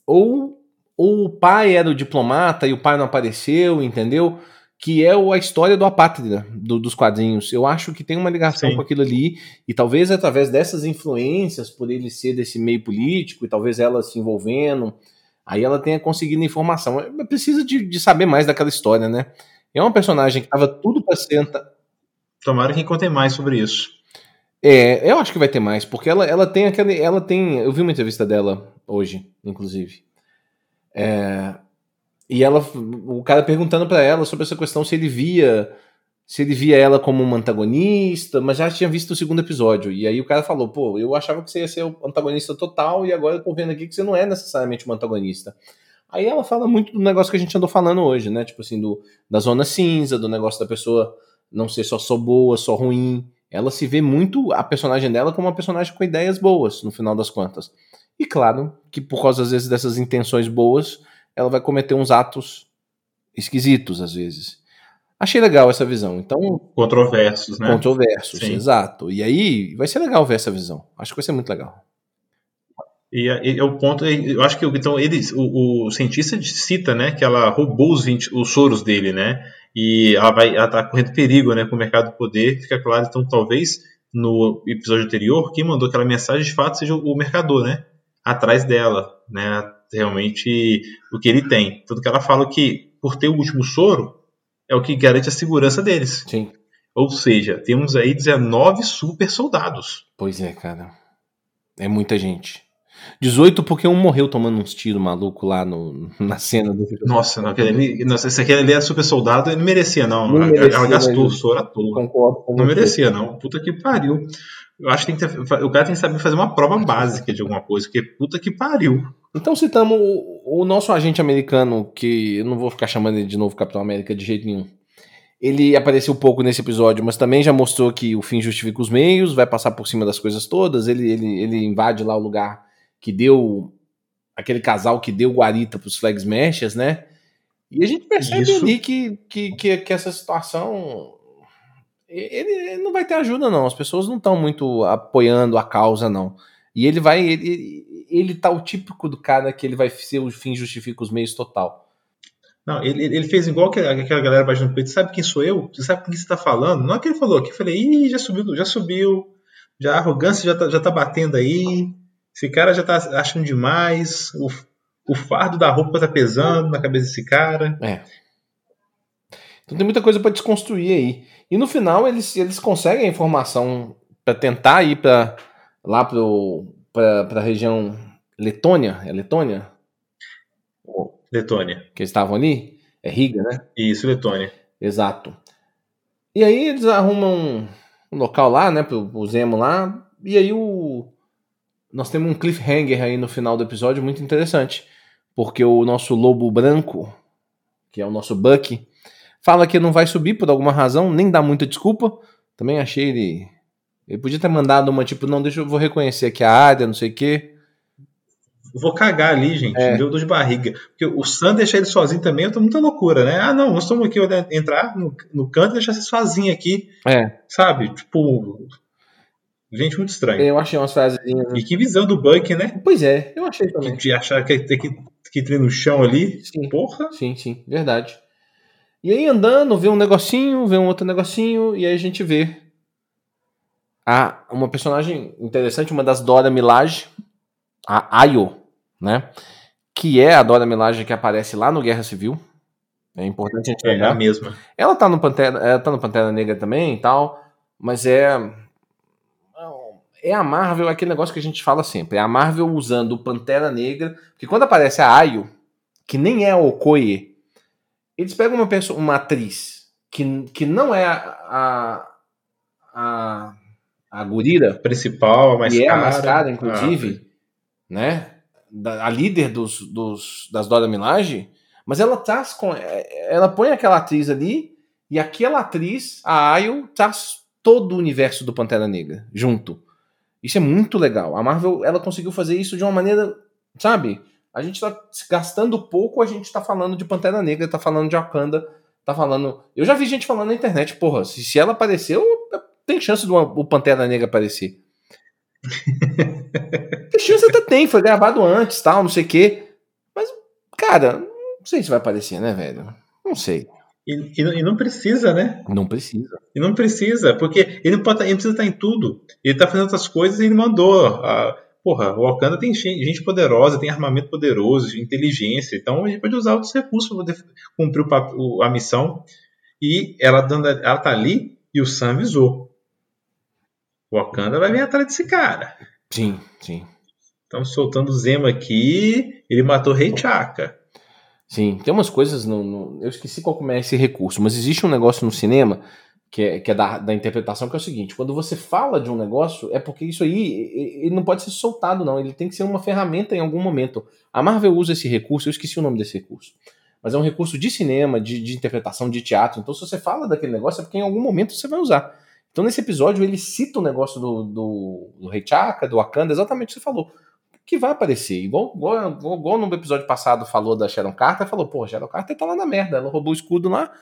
S1: ou, ou o pai era o diplomata e o pai não apareceu, entendeu? Que é a história do apátrida do, dos quadrinhos. Eu acho que tem uma ligação Sim. com aquilo ali, e talvez através dessas influências, por ele ser desse meio político, e talvez ela se envolvendo, aí ela tenha conseguido informação. Precisa de, de saber mais daquela história, né? É uma personagem que estava tudo para ser.
S2: Tomara que contem mais sobre isso.
S1: É, eu acho que vai ter mais, porque ela, ela tem aquele. Ela tem. Eu vi uma entrevista dela hoje, inclusive. É, e ela. O cara perguntando para ela sobre essa questão se ele via. Se ele via ela como uma antagonista, mas já tinha visto o segundo episódio. E aí o cara falou, pô, eu achava que você ia ser o antagonista total, e agora eu tô vendo aqui que você não é necessariamente uma antagonista. Aí ela fala muito do negócio que a gente andou falando hoje, né? Tipo assim, do, da zona cinza, do negócio da pessoa não ser só, só boa, só ruim ela se vê muito a personagem dela como uma personagem com ideias boas, no final das contas. E claro que por causa às vezes dessas intenções boas, ela vai cometer uns atos esquisitos às vezes. Achei legal essa visão. Então,
S2: controversos, né?
S1: Controversos, Sim. exato. E aí vai ser legal ver essa visão. Acho que vai ser muito legal.
S2: E é o ponto, eu acho que então ele, o, o, cientista cita, né, que ela roubou os, 20, os soros dele, né, e ela vai, ela tá correndo perigo, né, com o mercado do poder. Fica claro, então talvez no episódio anterior quem mandou aquela mensagem de fato seja o mercador, né, atrás dela, né, realmente o que ele tem. Tanto que ela fala que por ter o último soro é o que garante a segurança deles.
S1: Sim.
S2: Ou seja, temos aí 19 super soldados.
S1: Pois é, cara. É muita gente. 18 porque um morreu tomando uns tiros maluco lá no, na cena do
S2: Nossa, não, aquele, nossa, esse aquele ali é super soldado, ele não merecia, não. não merecia, ela gastou o soro à toa. Concordo Não merecia, não. Puta que pariu. Eu acho que tem que ter, o cara tem que saber fazer uma prova básica de alguma coisa, porque puta que pariu.
S1: Então citamos o, o nosso agente americano, que eu não vou ficar chamando ele de novo Capitão América de jeito nenhum. Ele apareceu pouco nesse episódio, mas também já mostrou que o fim justifica os meios, vai passar por cima das coisas todas, ele, ele, ele invade lá o lugar que deu aquele casal que deu guarita para os flag smashers, né? E a gente percebe Isso. ali que, que, que, que, essa situação ele, ele, não vai ter ajuda não. As pessoas não estão muito apoiando a causa não. E ele vai ele, ele tá o típico do cara que ele vai ser o fim justifica os meios total.
S2: Não, ele, ele fez igual que aquela galera baixando no peito. Sabe quem sou eu? Você sabe com quem você está falando? Não é que ele falou que eu falei, ih, já subiu, já subiu, já a arrogância já tá, já tá batendo aí. Esse cara já tá achando demais. O, o fardo da roupa tá pesando na cabeça desse cara.
S1: É. Então tem muita coisa para desconstruir aí. E no final eles, eles conseguem a informação para tentar ir para lá para a região Letônia. É Letônia?
S2: Letônia.
S1: Que eles estavam ali? É Riga, né?
S2: Isso, Letônia.
S1: Exato. E aí eles arrumam um, local lá, né, pro, pro Zemo lá. E aí o, nós temos um cliffhanger aí no final do episódio muito interessante, porque o nosso lobo branco, que é o nosso Buck, fala que não vai subir por alguma razão, nem dá muita desculpa. Também achei ele. Ele podia ter mandado uma tipo, não, deixa eu vou reconhecer aqui a área, não sei o quê.
S2: Vou cagar ali, gente. É. Deu dor de barriga. Porque o Sam deixar ele sozinho também é muita loucura, né? Ah, não, nós estamos aqui entrar no, no canto e deixar você sozinho aqui.
S1: É.
S2: Sabe? Tipo, Gente, muito estranho.
S1: Eu achei umas frases. Né?
S2: E que visão do Buck, né?
S1: Pois é, eu achei também.
S2: De achar que tem que, que ter no chão ali.
S1: Sim.
S2: Porra.
S1: Sim, sim, verdade. E aí andando, vê um negocinho, vê um outro negocinho, e aí a gente vê a, uma personagem interessante, uma das Dora Milaje, a Ayo, né? Que é a Dora Milaje que aparece lá no Guerra Civil. É importante a gente
S2: lembrar. É a mesma.
S1: Ela tá no Pantera, ela tá no Pantera Negra também e tal, mas é é a Marvel aquele negócio que a gente fala sempre. É a Marvel usando o Pantera Negra. Porque quando aparece a Ayo, que nem é a Okoye, eles pegam uma, pessoa, uma atriz que, que não é a, a, a Gurira.
S2: Principal, a mais
S1: e
S2: cara.
S1: é a mais cara, inclusive. Ah. Né? Da, a líder dos, dos, das Dora Milaje. Mas ela traz com. É, ela põe aquela atriz ali. E aquela atriz, a Ayo, traz todo o universo do Pantera Negra junto. Isso é muito legal. A Marvel, ela conseguiu fazer isso de uma maneira, sabe? A gente tá gastando pouco, a gente tá falando de Pantera Negra, tá falando de Wakanda, tá falando... Eu já vi gente falando na internet, porra, se, se ela apareceu, tem chance do o Pantera Negra aparecer. <laughs> tem chance até tem, foi gravado antes, tal, não sei o quê. Mas, cara, não sei se vai aparecer, né, velho? Não sei.
S2: E, e, e, não precisa, né?
S1: Não precisa.
S2: E não precisa, porque ele não, pode, ele não precisa estar em tudo. Ele está fazendo outras coisas e ele mandou. A, porra, o Wakanda tem gente poderosa, tem armamento poderoso, inteligência. Então a gente pode usar outros recursos para poder cumprir o, a missão. E ela, ela tá ali e o Sam avisou. O Wakanda vai vir atrás desse cara.
S1: Sim, sim.
S2: Estamos soltando o Zema aqui. Ele matou o Rei Chaka.
S1: Sim, tem umas coisas. No, no, eu esqueci qual é esse recurso, mas existe um negócio no cinema que é, que é da, da, interpretação que é o seguinte: quando você fala de um negócio, é porque isso aí ele não pode ser soltado, não. Ele tem que ser uma ferramenta em algum momento. A Marvel usa esse recurso, eu esqueci o nome desse recurso. Mas é um recurso de cinema, de, de interpretação, de teatro. Então, se você fala daquele negócio, é porque em algum momento você vai usar. Então, nesse episódio, ele cita o negócio do, do, do Rei Chaka, do Wakanda, exatamente o que você falou que vai aparecer. Igual, igual, igual, no episódio passado falou da Sharon Carter, falou, pô, Sharon Carter tá lá na merda, ela roubou o escudo lá,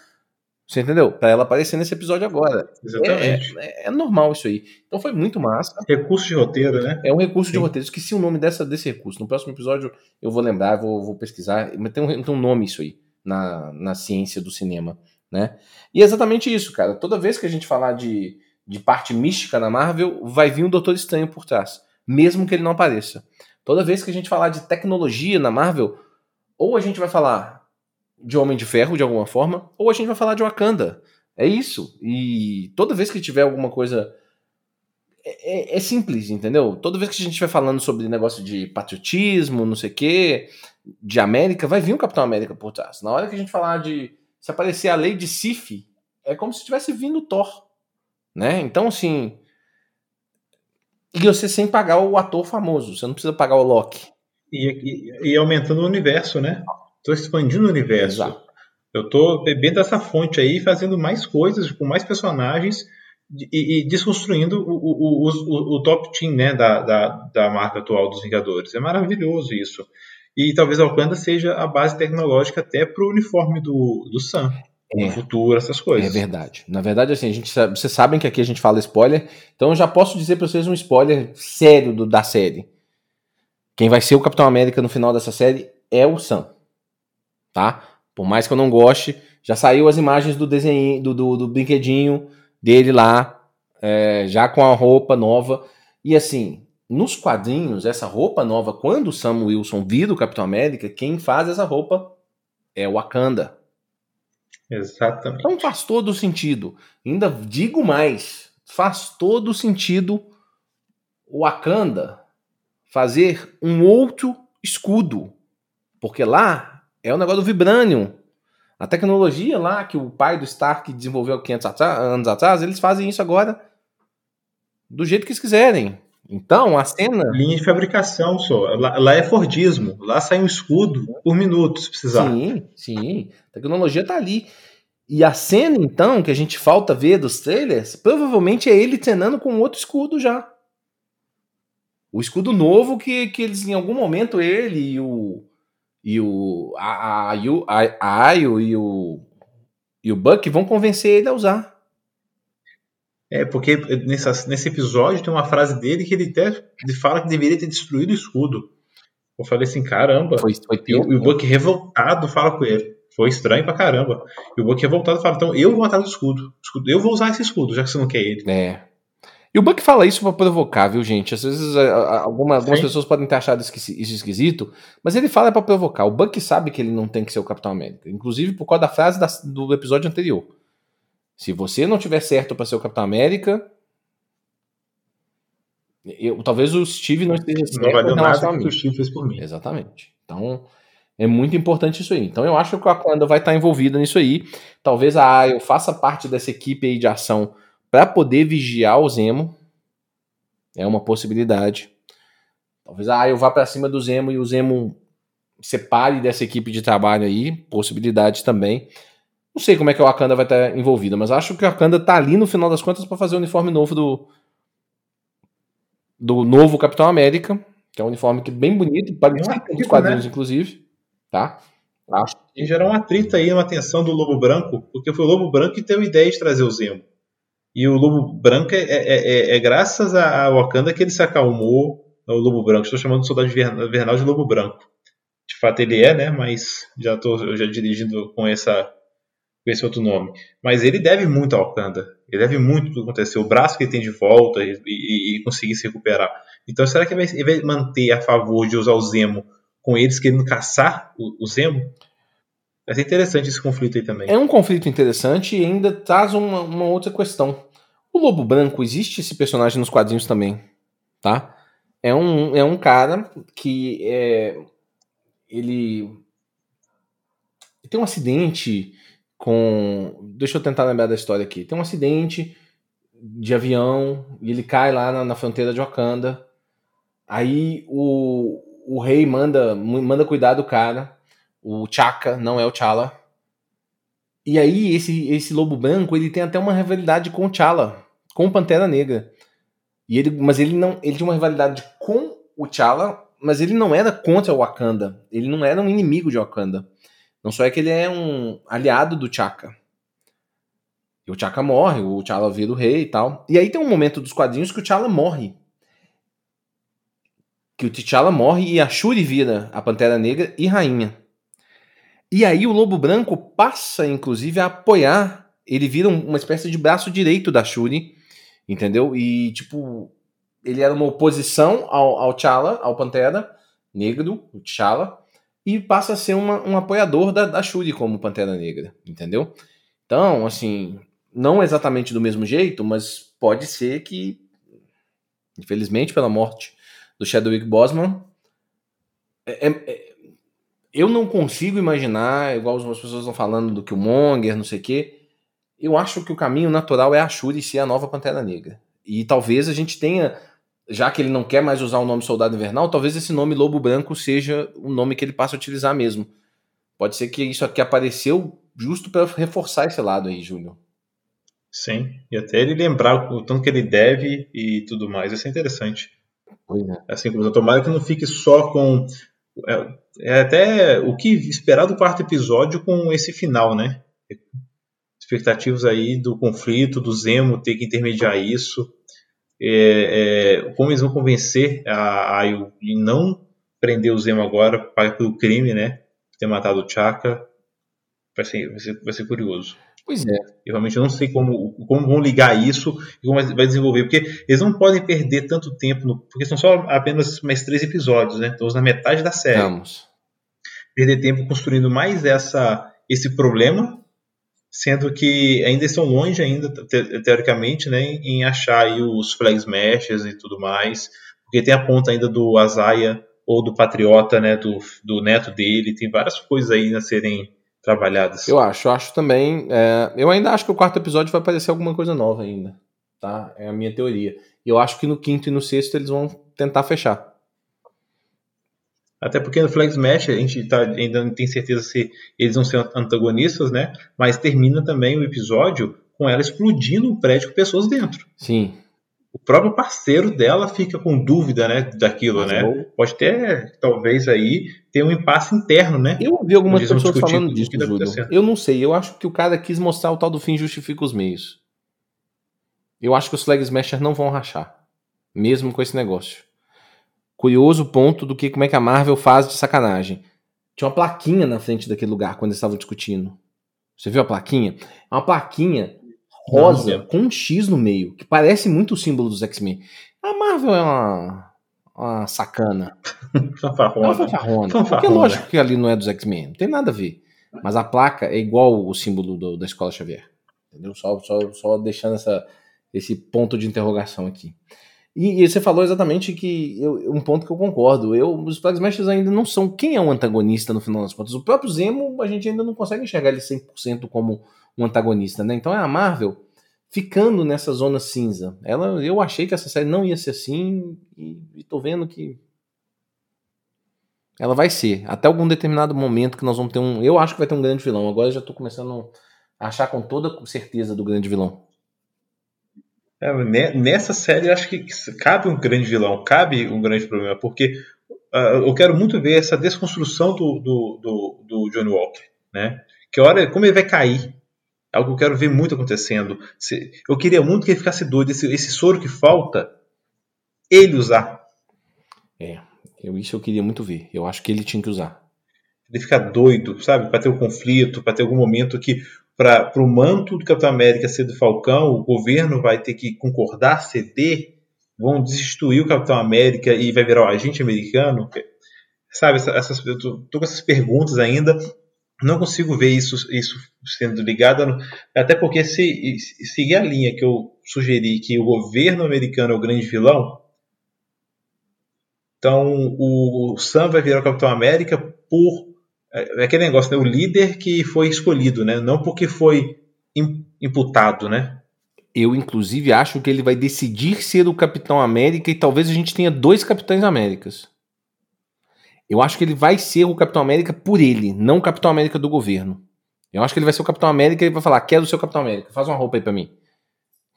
S1: Você entendeu? Para ela aparecer nesse episódio agora.
S2: Exatamente.
S1: É, é, é, normal isso aí. Então foi muito massa.
S2: Recurso de roteiro, né?
S1: É um recurso Sim. de roteiro. Esqueci o nome dessa, desse recurso. No próximo episódio eu vou lembrar, vou, vou pesquisar. Mas tem um, tem um nome isso aí na, na ciência do cinema, né? E é exatamente isso, cara. Toda vez que a gente falar de, de parte mística na Marvel, vai vir um Doutor Estranho por trás. Mesmo que ele não apareça. Toda vez que a gente falar de tecnologia na Marvel, ou a gente vai falar de Homem de Ferro de alguma forma, ou a gente vai falar de Wakanda. É isso. E toda vez que tiver alguma coisa. É, é, é simples, entendeu? Toda vez que a gente estiver falando sobre negócio de patriotismo, não sei o quê, de América, vai vir um Capitão América por trás. Na hora que a gente falar de. Se aparecer a lei de Sif, é como se tivesse vindo Thor. Né? Então, assim. E você sem pagar o ator famoso, você não precisa pagar o Loki.
S2: E, e, e aumentando o universo, né? Estou expandindo o universo. Exato. Eu estou bebendo dessa fonte aí, fazendo mais coisas, com mais personagens e, e desconstruindo o, o, o, o, top team né, da, da, da marca atual dos Vingadores. É maravilhoso isso. E talvez a Wakanda seja a base tecnológica até para o uniforme do, do Sam. É, futuro, essas coisas.
S1: É verdade. Na verdade, assim, a gente sabe, vocês sabem que aqui a gente fala spoiler, então eu já posso dizer para vocês um spoiler sério do, da série. Quem vai ser o Capitão América no final dessa série é o Sam tá? Por mais que eu não goste, já saiu as imagens do desenho, do, do, do brinquedinho dele lá, é, já com a roupa nova. E assim, nos quadrinhos, essa roupa nova, quando o Sam Wilson vira o Capitão América, quem faz essa roupa é o Wakanda.
S2: Exatamente.
S1: Então faz todo sentido. Ainda digo mais, faz todo sentido o Wakanda fazer um outro escudo. Porque lá é o negócio do Vibranium. A tecnologia lá que o pai do Stark desenvolveu 500 anos atrás, eles fazem isso agora do jeito que eles quiserem. Então, a cena.
S2: Linha de fabricação só. Lá, lá, é Fordismo. Lá sai um escudo por minuto, se precisar.
S1: Sim, sim. A tecnologia tá ali. E a cena, então, que a gente falta ver dos trailers, provavelmente é ele treinando com outro escudo já. O escudo novo que, que eles, em algum momento, ele e o, e o a, a, a, a Ayo e o e o Buck vão convencer ele a usar.
S2: É, porque nessa, nesse episódio tem uma frase dele que ele até fala que deveria ter destruído o escudo. Eu falei assim, caramba. Foi, foi e, o, e o Buck revoltado fala com ele. Foi estranho pra caramba. E o Buck revoltado fala, então eu vou matar o escudo. Eu vou usar esse escudo, já que você não quer ele.
S1: É. E o Buck fala isso para provocar, viu, gente? Às vezes alguma, algumas pessoas podem ter achado isso esquisito, mas ele fala para provocar. O Buck sabe que ele não tem que ser o Capitão América, inclusive por causa da frase da, do episódio anterior. Se você não tiver certo para ser o Capitão América, eu, talvez o Steve não esteja certo
S2: não valeu nada que o Steve fez por mim.
S1: Exatamente. Então, é muito importante isso aí. Então, eu acho que a Wakanda vai estar envolvida nisso aí. Talvez a Ayo faça parte dessa equipe aí de ação para poder vigiar o Zemo. É uma possibilidade. Talvez ah, eu vá para cima do Zemo e o Zemo separe dessa equipe de trabalho aí. Possibilidade também. Não sei como é que o Wakanda vai estar envolvido, mas acho que o Wakanda tá ali no final das contas para fazer o uniforme novo do do novo Capitão América, que é um uniforme que é bem bonito, parecido com os quadrinhos né? inclusive, tá?
S2: Acho. E gerou um atrito aí, uma tensão do Lobo Branco, porque foi o Lobo Branco que teve a ideia de trazer o Zemo. E o Lobo Branco é, é, é, é graças a Wakanda que ele se acalmou. O Lobo Branco, estou chamando o Soldado Invernal de Lobo Branco. De fato ele é, né? Mas já estou já dirigindo com essa esse outro nome. Mas ele deve muito a Wakanda. Ele deve muito do que aconteceu. O braço que ele tem de volta e, e, e conseguir se recuperar. Então será que ele vai, ele vai, manter a favor de usar o Zemo com eles querendo caçar o, o Zemo? Vai ser interessante esse conflito aí também.
S1: É um conflito interessante e ainda traz uma, uma outra questão. O Lobo Branco, existe esse personagem nos quadrinhos também, tá? É um, é um cara que é, ele tem um acidente com. Deixa eu tentar lembrar da história aqui. Tem um acidente de avião e ele cai lá na, na fronteira de Wakanda. Aí o, o rei manda, manda cuidar do cara. O Chaka, não é o Chala. E aí esse, esse lobo branco ele tem até uma rivalidade com o Chala com Pantera Negra. E ele, mas ele não, ele tinha uma rivalidade com o T'Challa, mas ele não era contra o Wakanda. Ele não era um inimigo de Wakanda. Não só é que ele é um aliado do T'Chaka. E o T'Chaka morre, o T'Challa vira o rei e tal. E aí tem um momento dos quadrinhos que o T'Challa morre. Que o T'Challa morre e a Shuri vira a Pantera Negra e rainha. E aí o Lobo Branco passa, inclusive, a apoiar. Ele vira uma espécie de braço direito da Shuri, entendeu? E, tipo, ele era uma oposição ao, ao ao Pantera Negro, o T'Challa, e passa a ser uma, um apoiador da, da Shuri como Pantera Negra, entendeu? Então, assim, não exatamente do mesmo jeito, mas pode ser que, infelizmente, pela morte do Chadwick Boseman, é, é, eu não consigo imaginar, igual as pessoas estão falando do Killmonger, não sei o quê, eu acho que o caminho natural é a Shuri ser a nova Pantera Negra. E talvez a gente tenha, já que ele não quer mais usar o nome Soldado Invernal, talvez esse nome Lobo Branco seja o nome que ele passe a utilizar mesmo. Pode ser que isso aqui apareceu justo para reforçar esse lado aí, Júlio.
S2: Sim, e até ele lembrar o tanto que ele deve e tudo mais, isso é interessante.
S1: Pois é.
S2: Assim, tomara que não fique só com. É, é, até o que esperar do quarto episódio com esse final, né? Expectativas aí do conflito, do Zemo ter que intermediar isso. É, é, como eles vão convencer a Ayo de não prender o Zemo agora pelo crime, né? Ter matado o Chaka. Vai ser, vai ser, vai ser curioso.
S1: Pois é.
S2: Eu realmente não sei como, como vão ligar isso e como vai desenvolver, porque eles não podem perder tanto tempo, no, porque são só apenas mais três episódios, né? Estamos na metade da série.
S1: Vamos.
S2: Perder tempo construindo mais essa, esse problema, sendo que ainda estão longe ainda, te, teoricamente, né, em achar os flag smashers e tudo mais, porque tem a ponta ainda do Azaia ou do Patriota, né, do, do neto dele, tem várias coisas aí a serem trabalhadas.
S1: Eu acho, eu acho também. É, eu ainda acho que o quarto episódio vai aparecer alguma coisa nova ainda. Tá? É a minha teoria. E eu acho que no quinto e no sexto eles vão tentar fechar.
S2: Até porque no Flag Smash a gente tá, ainda não tem certeza se eles vão ser antagonistas, né? Mas termina também o episódio com ela explodindo um prédio com pessoas dentro.
S1: Sim
S2: o próprio parceiro dela fica com dúvida, né, daquilo, Mas né? Vou... Pode ter, talvez aí, ter um impasse interno, né?
S1: Eu ouvi algumas pessoas falando disso, Júlio. Eu não sei, eu acho que o cara quis mostrar o tal do fim justifica os meios. Eu acho que os Flag Smashers não vão rachar, mesmo com esse negócio. Curioso ponto do que como é que a Marvel faz de sacanagem. Tinha uma plaquinha na frente daquele lugar quando eles estavam discutindo. Você viu a plaquinha? É uma plaquinha rosa com um X no meio, que parece muito o símbolo dos X-Men. A Marvel é uma, uma sacana. <laughs>
S2: fanfarrona. É
S1: fanfarrona. fanfarrona. Porque é lógico que ali não é dos X-Men, não tem nada a ver. Mas a placa é igual o símbolo do, da Escola Xavier. Entendeu? Só, só, só deixando essa, esse ponto de interrogação aqui. E, e, você falou exatamente que eu, um ponto que eu concordo. Eu, os Flag Smashers ainda não são quem é o antagonista no final das contas. O próprio Zemo, a gente ainda não consegue enxergar ele 100% como um antagonista, né? Então é a Marvel ficando nessa zona cinza. Ela, eu achei que essa série não ia ser assim e, e tô vendo que ela vai ser. Até algum determinado momento que nós vamos ter um. Eu acho que vai ter um grande vilão. Agora eu já tô começando a achar com toda certeza do grande vilão.
S2: É, nessa série, eu acho que cabe um grande vilão, cabe um grande problema, porque uh, eu quero muito ver essa desconstrução do, do, do, do Johnny Walker, né? Que hora, como ele vai cair, é algo que eu quero ver muito acontecendo. Eu queria muito que ele ficasse doido, esse, esse soro que falta, ele usar.
S1: É, eu, isso eu queria muito ver. Eu acho que ele tinha que usar.
S2: Ele ficar doido, sabe? Para ter um conflito, para ter algum momento que, para o manto do Capitão América ser do Falcão, o governo vai ter que concordar, ceder, vão destituir o Capitão América e vai virar o agente americano. Sabe, essas, eu tô, tô com essas perguntas ainda não consigo ver isso, isso sendo ligado, até porque se, se seguir a linha que eu sugeri que o governo americano é o grande vilão, então o Sam vai virar o Capitão América por é, é aquele negócio, né, o líder que foi escolhido, né, não porque foi imputado, né?
S1: Eu inclusive acho que ele vai decidir ser o Capitão América e talvez a gente tenha dois Capitães Américas. Eu acho que ele vai ser o Capitão América por ele, não o Capitão América do governo. Eu acho que ele vai ser o Capitão América e ele vai falar: quero ser o Capitão América, faz uma roupa aí pra mim.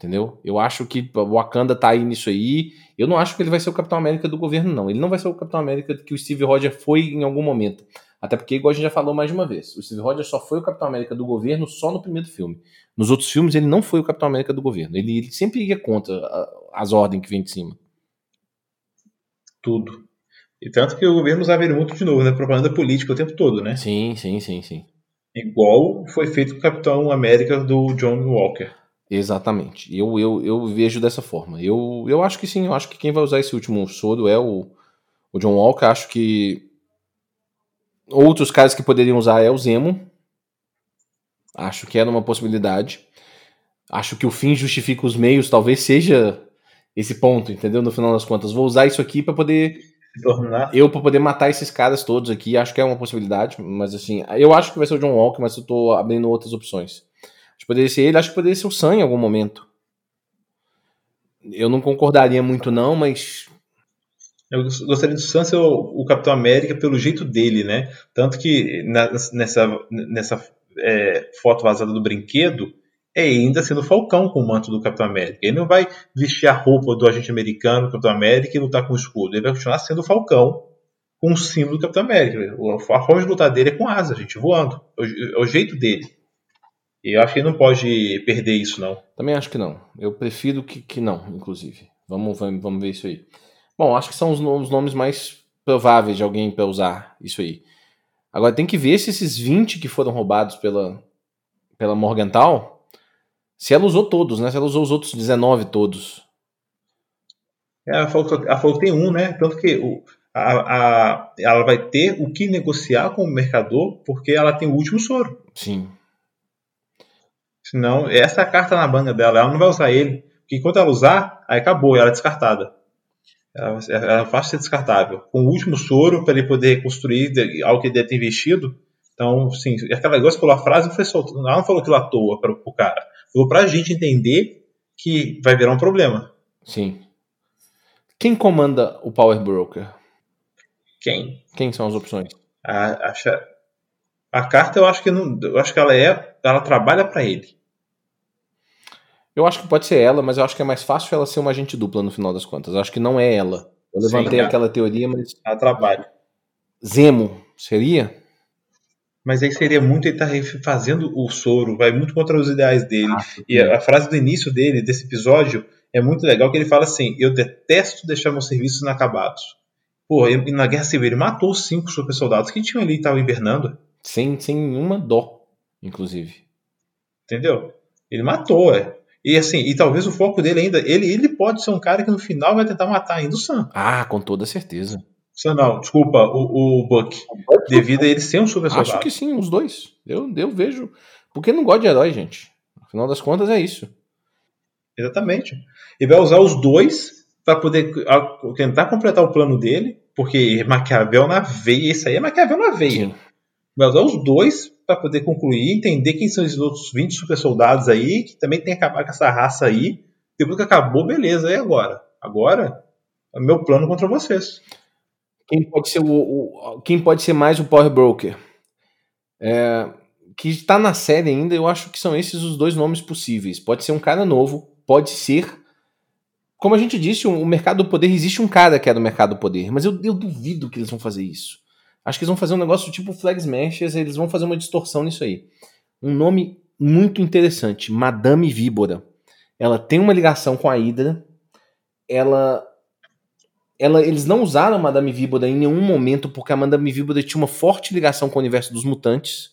S1: Entendeu? Eu acho que o Wakanda tá aí nisso aí. Eu não acho que ele vai ser o Capitão América do governo, não. Ele não vai ser o Capitão América que o Steve Rogers foi em algum momento. Até porque, igual a gente já falou mais de uma vez, o Steve Rogers só foi o Capitão América do governo só no primeiro filme. Nos outros filmes, ele não foi o Capitão América do governo. Ele, ele sempre ia contra as ordens que vêm de cima.
S2: Tudo. E tanto que o governo usava ele muito de novo, né? Propaganda política o tempo todo, né?
S1: Sim, sim, sim, sim.
S2: Igual foi feito com o Capitão América do John Walker.
S1: Exatamente. Eu, eu, eu vejo dessa forma. Eu, eu acho que sim, eu acho que quem vai usar esse último soro é o, o John Walker. Acho que outros caras que poderiam usar é o Zemo. Acho que era uma possibilidade. Acho que o fim justifica os meios, talvez seja esse ponto, entendeu? No final das contas, vou usar isso aqui para poder
S2: tornar
S1: eu para poder matar esses caras todos aqui. Acho que é uma possibilidade, mas assim, eu acho que vai ser o John Walker, mas eu tô abrindo outras opções. Acho que poderia ser ele, acho que poderia ser o Sam em algum momento. Eu não concordaria muito não, mas
S2: eu gostaria do Sam ser o, o, Capitão América pelo jeito dele, né? Tanto que na, nessa, nessa é, foto vazada do brinquedo, é ainda sendo Falcão com o manto do Capitão América. Ele não vai vestir a roupa do agente americano, do Capitão América, e lutar com o escudo. Ele vai continuar sendo Falcão com o símbolo do Capitão América. A forma de lutar dele é com asa, gente, voando. É o, jeito dele. E eu acho que não pode perder isso, não.
S1: Também acho que não. Eu prefiro que, que não, inclusive. Vamos, vamos, vamos ver isso aí. Bom, acho que são os, os nomes mais prováveis de alguém para usar isso aí. Agora tem que ver se esses 20 que foram roubados pela, pela Morgenthau se ela usou todos, né? Se ela usou os outros 19 todos.
S2: É, ela, falou, ela falou que tem um, né? Tanto que o, a, a, ela vai ter o que negociar com o mercador porque ela tem o último soro.
S1: Sim.
S2: Senão, essa é a carta na banda dela. Ela não vai usar ele. Porque enquanto ela usar, aí acabou, ela é descartada. Ela, ela é fácil ser descartável. Com o último soro, para ele poder reconstruir algo que ele deve ter investido. Então, sim, aquela negócio falou a frase não foi solto. Ela não falou aquilo à toa para o cara. Falou para a gente entender que vai virar um problema.
S1: Sim. Quem comanda o Power Broker?
S2: Quem?
S1: Quem são as opções?
S2: A, a, a carta eu acho que não, eu acho que ela é, ela trabalha para ele.
S1: Eu acho que pode ser ela, mas eu acho que é mais fácil ela ser uma agente dupla no final das contas. Eu acho que não é ela. Eu levantei Sim, aquela teoria, mas.
S2: Ela trabalha.
S1: Zemo, seria?
S2: Mas aí seria muito ele estar tá refazendo o soro, vai muito contra os ideais dele. Ah, e a, a, frase do início dele, desse episódio, é muito legal, que ele fala assim, eu detesto deixar meus serviços inacabados. Pô, e na Guerra Civil ele matou cinco super soldados que tinham ali e estavam hibernando.
S1: Sem, sem uma dó, inclusive.
S2: Entendeu? Ele matou, é. E assim, e talvez o foco dele ainda, ele, ele pode ser um cara que no final vai tentar matar ainda o Sam.
S1: Ah, com toda certeza.
S2: Não, desculpa, o, o Buck. Devido a ele ser um super soldado.
S1: Acho que sim, os dois. Eu, eu vejo. Porque não gosta de herói, gente. Afinal das contas, é isso.
S2: Exatamente. Ele vai usar os dois para poder tentar completar o plano dele, porque Maquiavel na veia, isso aí é Maquiavel na veia. Sim. Vai usar os dois para poder concluir, entender quem são esses outros 20 super soldados aí, que também tem que acabar com essa raça aí. Depois que acabou, beleza, e agora? Agora é meu plano contra vocês.
S1: Quem pode ser, o, o quem pode ser mais o Power Broker? É, que está na série ainda, eu acho que são esses os dois nomes possíveis. Pode ser um cara novo, pode ser. Como a gente disse, o mercado do poder existe um cara que é do mercado do poder, mas eu, eu duvido que eles vão fazer isso. Acho que eles vão fazer um negócio tipo Flag Smashers, eles vão fazer uma distorção nisso aí. Um nome muito interessante, Madame Víbora. Ela tem uma ligação com a Hydra. Ela ela, eles não usaram Madame Víbora em nenhum momento, porque a Madame Víbora tinha uma forte ligação com o universo dos mutantes.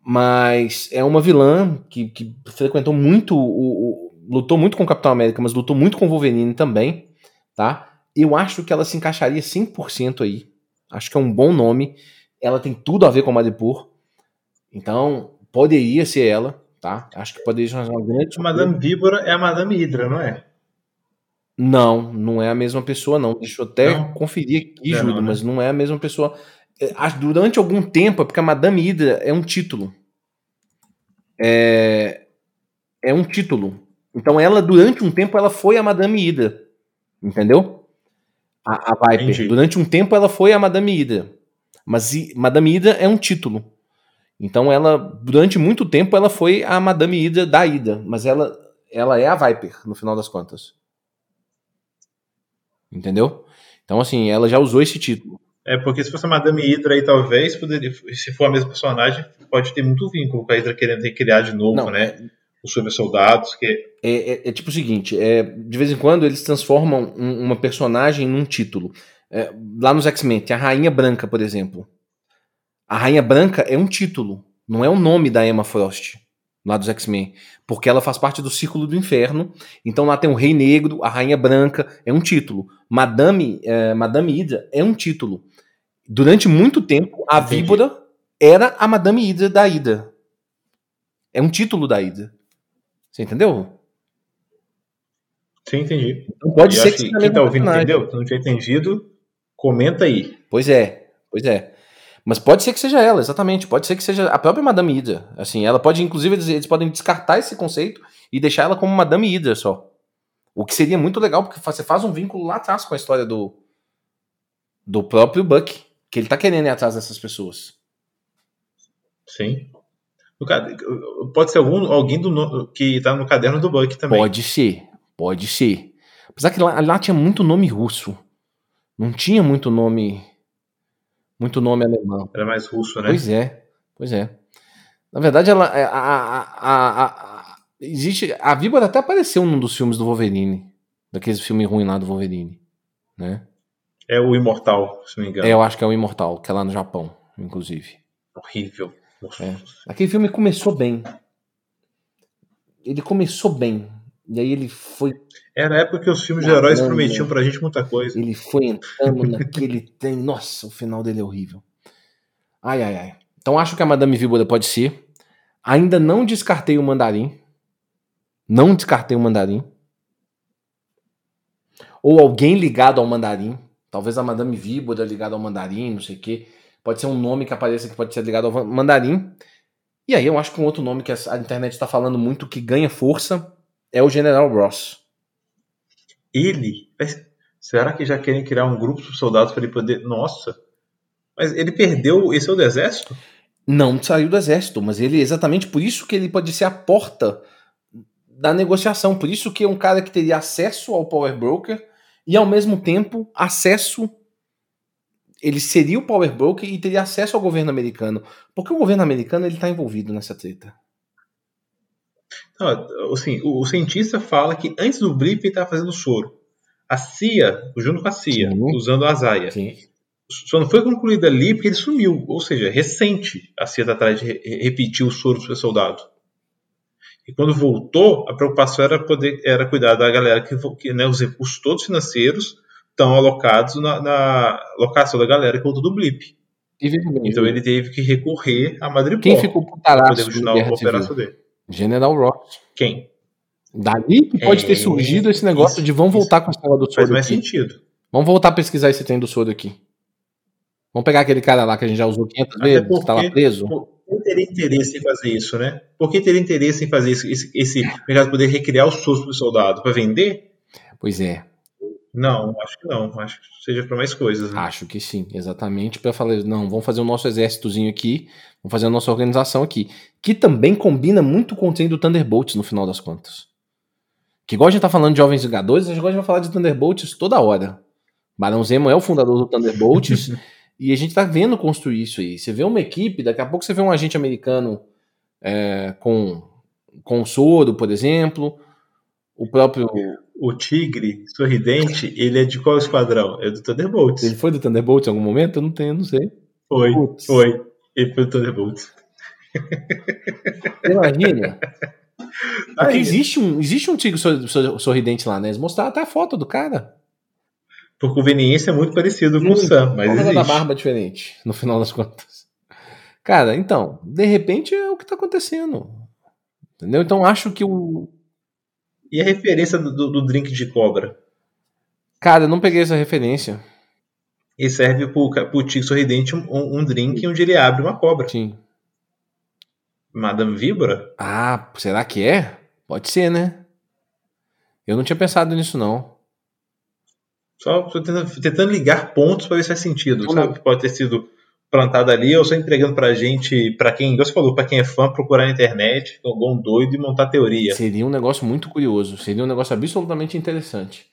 S1: Mas é uma vilã que, que frequentou muito o, o, lutou muito com o Capitão América, mas lutou muito com o Wolverine também, tá? Eu acho que ela se encaixaria 100% aí. Acho que é um bom nome. Ela tem tudo a ver com a Madripoor. Então, poderia ser ela, tá? Acho que poderia ser uma grande.
S2: A Madame Víbora é a Madame Hydra, não é?
S1: Não, não é a mesma pessoa, não. Deixa eu até não. conferir aqui, Júlio, né? mas não é a mesma pessoa. É, durante algum tempo, é porque a Madame Hydra é um título. É, é um título. Então ela, durante um tempo, ela foi a Madame Hydra. Entendeu? A, a Viper. Entendi. Durante um tempo ela foi a Madame Hydra. Mas Madame Hydra é um título. Então ela, durante muito tempo, ela foi a Madame Hydra da Hydra. Mas ela, ela é a Viper, no final das contas. Entendeu? Então, assim, ela já usou esse título.
S2: É porque se fosse a Madame Hydra aí, talvez, poderia, se for a mesma personagem, pode ter muito vínculo com a Hydra querendo recriar de novo, Não, né? Os super soldados. Que...
S1: É, é, é, tipo o seguinte: é, de vez em quando eles transformam um, uma personagem num título. É, lá nos X-Men, tem a Rainha Branca, por exemplo. A Rainha Branca é um título, não é o nome da Emma Frost, lá dos X-Men. Porque ela faz parte do Círculo do Inferno. Então lá tem o Rei Negro, a Rainha Branca, é um título. Madame, é, Madame Hydra é um título. Durante muito tempo, a Entendi. Víbora era a Madame Hydra da Hydra. É um título da Hydra. Você entendeu?
S2: Sim, entendi.
S1: Então pode ser que,
S2: que quem tá ouvindo entendeu? Se não tinha entendido, comenta aí.
S1: Pois é, pois é. Mas pode ser que seja ela, exatamente. Pode ser que seja a própria Madame Hydra. Assim, ela pode, inclusive, eles, eles podem descartar esse conceito e deixar ela como Madame Hydra só. O que seria muito legal, porque você faz um vínculo lá atrás com a história do do próprio Buck, que ele tá querendo ir atrás dessas pessoas.
S2: Sim. Pode ser algum, alguém do, que está no caderno do Buck também.
S1: Pode ser, pode ser. Apesar que lá, lá tinha muito nome russo. Não tinha muito nome. Muito nome alemão.
S2: Era mais russo, né?
S1: Pois é, pois é. Na verdade, ela. É, a, a, a, a, existe. A víbora até apareceu num dos filmes do Wolverine. Daqueles filmes ruins lá do Wolverine. Né?
S2: É o Imortal, se não me engano.
S1: É, eu acho que é o Imortal, que é lá no Japão, inclusive.
S2: Horrível.
S1: É. Aquele filme começou bem. Ele começou bem. E aí ele foi.
S2: Era a época que os filmes de heróis prometiam pra gente muita coisa.
S1: Ele foi entrando naquele trem. Nossa, o final dele é horrível. Ai, ai, ai. Então acho que a Madame Víbora pode ser. Ainda não descartei o mandarim. Não descartei o mandarim. Ou alguém ligado ao mandarim. Talvez a Madame Víbora ligada ao mandarim, não sei o quê. Pode ser um nome que apareça que pode ser ligado ao mandarim. E aí eu acho que um outro nome que a internet está falando muito que ganha força é o General Ross.
S2: Ele? Será que já querem criar um grupo de soldados para ele poder. Nossa! Mas ele perdeu. Esse é o do exército?
S1: Não saiu do exército, mas ele exatamente por isso que ele pode ser a porta da negociação. Por isso que é um cara que teria acesso ao Power Broker e ao mesmo tempo acesso ele seria o power broker e teria acesso ao governo americano. Porque o governo americano ele está envolvido nessa treta.
S2: Não, assim, o, o, cientista fala que antes do blip ele estava fazendo soro. A CIA, junto com a CIA, Sim. usando a Zaya. Sim. Só não foi concluída ali porque ele sumiu. Ou seja, é recente a CIA está atrás de re repetir o soro para o soldado. E quando voltou, a preocupação era poder era cuidar da galera que, que né, os recursos todos financeiros estão alocados na, na locação da galera que voltou do Blip. Então ele teve que recorrer a Madripoor
S1: Quem ficou para poder a operação dele. General Ross.
S2: Quem?
S1: Dali que pode é... ter surgido esse negócio isso, de vamos voltar com esse negócio do soro
S2: Faz mais aqui. sentido.
S1: Vamos voltar a pesquisar esse trem do soro aqui. Vamos pegar aquele cara lá que a gente já usou 500 Até vezes, porque, que tá lá preso. Por
S2: que teria interesse em fazer isso, né? Por que teria interesse em fazer isso, esse, esse mercado poder recriar o SUS para o soldado? Para vender?
S1: Pois é.
S2: Não, acho que não. Acho que seja para mais coisas. Né?
S1: Acho que sim, exatamente. Para falar, não, vamos fazer o nosso exércitozinho aqui, vamos fazer a nossa organização aqui. Que também combina muito com o trem do Thunderbolts no final das contas. Que igual a gente tá falando de Jovens Vingadores, a gente gosta de falar de Thunderbolts toda hora. Barão Zemo é o fundador do Thunderbolts <laughs> e a gente tá vendo construir isso aí. Você vê uma equipe, daqui a pouco você vê um agente americano é, com, com soro, por exemplo. O próprio
S2: o tigre sorridente, ele é de qual esquadrão? É do Thunderbolts.
S1: Ele foi do Thunderbolts em algum momento? Eu não tenho, não sei.
S2: Foi, Putz. foi. Ele foi do Thunderbolts.
S1: Imagina. <laughs> Porque existe um, existe um tigre sorridente lá, né? Eles mostraram até a foto do cara.
S2: Por conveniência é muito parecido com o Sam, mas existe.
S1: da barba diferente, no final das contas. Cara, então, de repente é o que tá acontecendo. Entendeu? Então acho que o,
S2: e a referência do, do drink de cobra?
S1: Cara, eu não peguei essa referência.
S2: E serve pro, pro Tigre Sorridente um, um drink onde ele abre uma cobra.
S1: Sim.
S2: Madame Víbora?
S1: Ah, será que é? Pode ser, né? Eu não tinha pensado nisso, não.
S2: Só tentando, tentando ligar pontos para ver se faz sentido. Sabe? Pode ter sido plantada ali, ou só entregando pra gente, pra quem, você falou, pra quem é fã, procurar na internet, igual um doido e montar teoria.
S1: Seria um negócio muito curioso, seria um negócio absolutamente interessante.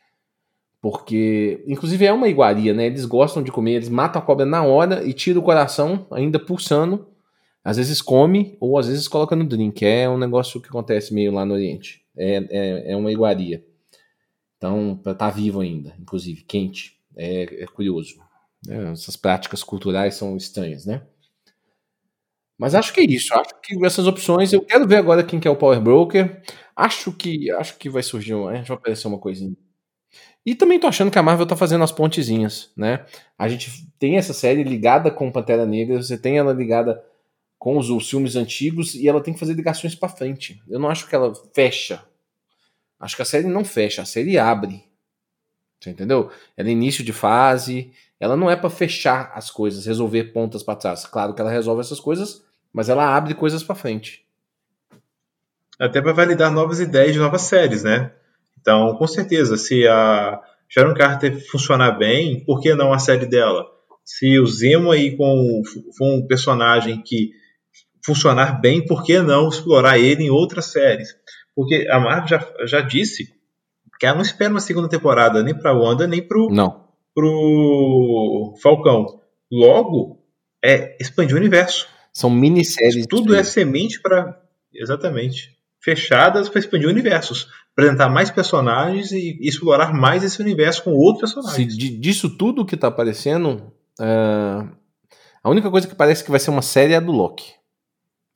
S1: Porque, inclusive, é uma iguaria, né? Eles gostam de comer, eles matam a cobra na hora e tiram o coração, ainda pulsando. Às vezes come, ou às vezes coloca no drink. É um negócio que acontece meio lá no Oriente. É, é, é uma iguaria. Então, tá vivo ainda, inclusive, quente. É, é curioso. É, essas práticas culturais são estranhas, né? Mas acho que é isso. Acho que essas opções. Eu quero ver agora quem que é o Power Broker. Acho que acho que vai surgir, vai aparecer uma coisinha. E também tô achando que a Marvel tá fazendo as pontezinhas, né? A gente tem essa série ligada com Pantera Negra, você tem ela ligada com os, os filmes antigos e ela tem que fazer ligações para frente. Eu não acho que ela fecha. Acho que a série não fecha, a série abre. Você entendeu? Ela é início de fase, ela não é para fechar as coisas, resolver pontas para trás. Claro que ela resolve essas coisas, mas ela abre coisas para frente.
S2: Até para validar novas ideias de novas séries, né? Então, com certeza, se a Sharon Carter funcionar bem, por que não a série dela? Se o Zemo aí com, com um personagem que funcionar bem, por que não explorar ele em outras séries? Porque a Marvel já, já disse que ela não espera uma segunda temporada nem para Wanda nem para
S1: não.
S2: Pro Falcão. Logo, é expandir o universo.
S1: São minisséries.
S2: Tudo é semente para exatamente fechadas para expandir universos, apresentar mais personagens e explorar mais esse universo com outros personagens.
S1: Se disso tudo que está aparecendo, uh, a única coisa que parece que vai ser uma série é a do Loki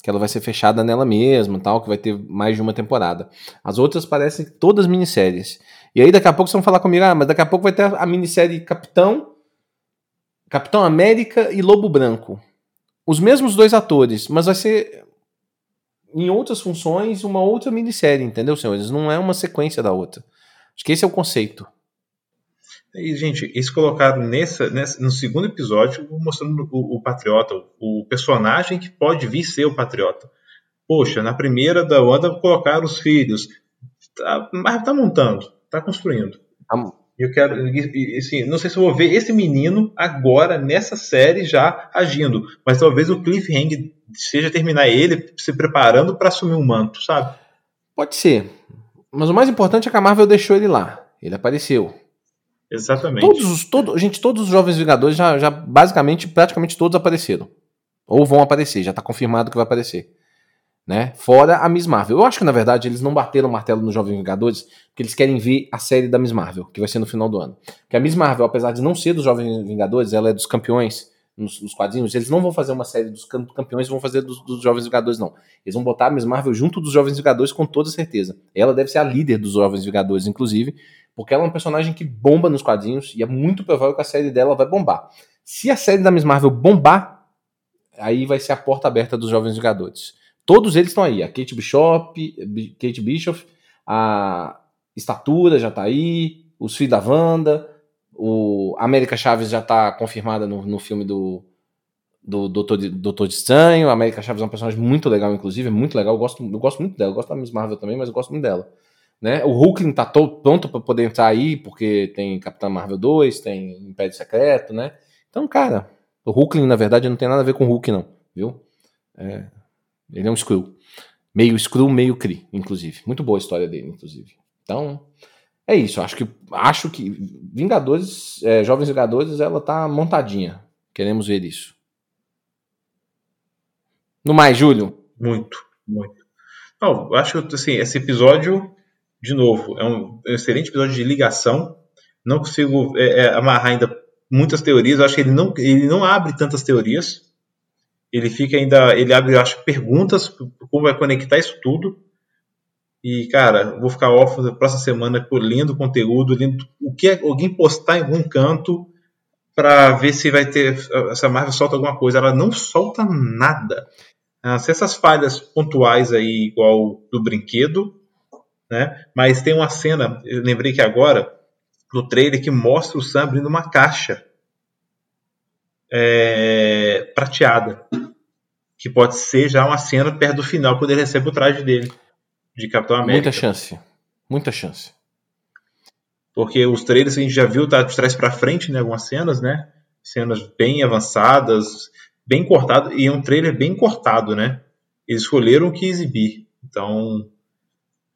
S1: que ela vai ser fechada nela mesma, tal, que vai ter mais de uma temporada. As outras parecem todas minisséries. E aí daqui a pouco vocês vão falar comigo, ah, mas daqui a pouco vai ter a minissérie Capitão, Capitão América e Lobo Branco. Os mesmos dois atores, mas vai ser em outras funções uma outra minissérie, entendeu, senhores? Não é uma sequência da outra. Acho que esse é o conceito.
S2: E, gente, eles colocaram nessa, nessa, no segundo episódio mostrando o, o, Patriota, o personagem que pode vir ser o Patriota. Poxa, na primeira da Wanda colocaram os filhos. Tá, mas tá montando, tá construindo. Tá. Eu quero, assim, não sei se eu vou ver esse menino agora nessa série já agindo, mas talvez o cliffhanger seja terminar ele se preparando para assumir um manto, sabe?
S1: Pode ser. Mas o mais importante é que a Marvel deixou ele lá. Ele apareceu.
S2: Exatamente.
S1: Todos os, todo, gente, todos os Jovens Vingadores já, já basicamente, praticamente todos apareceram. Ou vão aparecer, já tá confirmado que vai aparecer. Né? Fora a Miss Marvel. Eu acho que, na verdade, eles não bateram o martelo nos Jovens Vingadores porque eles querem ver a série da Miss Marvel, que vai ser no final do ano. Porque a Miss Marvel, apesar de não ser dos Jovens Vingadores, ela é dos campeões nos, nos quadrinhos. Eles não vão fazer uma série dos campeões, vão fazer dos, dos, Jovens Vingadores, não. Eles vão botar a Miss Marvel junto dos Jovens Vingadores com toda certeza. Ela deve ser a líder dos Jovens Vingadores, inclusive, porque ela é um personagem que bomba nos quadrinhos e é muito provável que a série dela vai bombar. Se a série da Miss Marvel bombar, aí vai ser a porta aberta dos Jovens Vingadores. Todos eles estão aí. A Kate Bishop, Kate Bishop, a Estatura já tá aí, os filhos da Wanda, o América Chaves já tá confirmada no, no filme do, do Doutor, Doutor Estranho. A América Chaves é um personagem muito legal, inclusive, é muito legal. Eu gosto, eu gosto muito dela, eu gosto da Miss Marvel também, mas eu gosto muito dela. Né? O Hulkling tá todo pronto para poder entrar aí, porque tem Capitão Marvel 2, tem Império Secreto, né? Então, cara, o Hulkling, na verdade, não tem nada a ver com o Hulk, não, viu? É, ele é um Skrull. Meio Skrull, meio Kree, inclusive. Muito boa a história dele, inclusive. Então, é isso. Acho que, acho que Vingadores, é, Jovens Vingadores, ela tá montadinha. Queremos ver isso. No mais, Júlio?
S2: Muito, muito. Não, acho que assim, esse episódio de novo, é um, excelente episódio de ligação. Não consigo é, é, amarrar ainda muitas teorias. Acho que ele não, ele não abre tantas teorias. Ele fica ainda. Ele abre, acho, perguntas como vai conectar isso tudo. E, cara, vou ficar off na próxima semana por lendo conteúdo, lendo o que alguém postar em algum canto para ver se vai ter. Se a Marvel solta alguma coisa. Ela não solta nada. Ah, se essas falhas pontuais aí, igual do brinquedo, né? Mas tem uma cena, eu lembrei que agora, no trailer, que mostra o Sam abrindo uma caixa é, prateada. Que pode ser já uma cena perto do final, quando ele recebe o traje dele, de Capitão América.
S1: Muita chance. Muita chance.
S2: Porque os trailers a gente já viu tá de trás para frente, né? Algumas cenas, né? Cenas bem avançadas, bem cortado, e é um trailer bem cortado, né? Eles escolheram o que exibir. Então,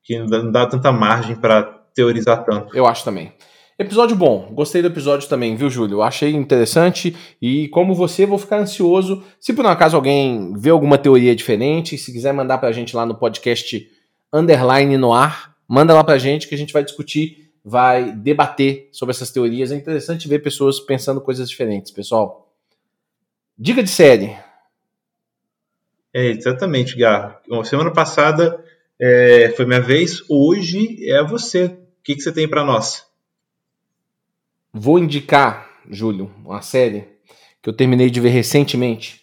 S2: que não dá tanta margem para teorizar tanto.
S1: Eu acho também. Episódio bom, gostei do episódio também, viu, Júlio? Achei interessante e, como você, vou ficar ansioso. Se por um acaso alguém vê alguma teoria diferente, se quiser mandar pra gente lá no podcast Underline no ar, manda lá pra gente que a gente vai discutir, vai debater sobre essas teorias. É interessante ver pessoas pensando coisas diferentes, pessoal. Dica de série.
S2: É, exatamente, Garro. Semana passada é, foi minha vez, hoje é você. O que, que você tem para nós?
S1: Vou indicar, Júlio, uma série que eu terminei de ver recentemente.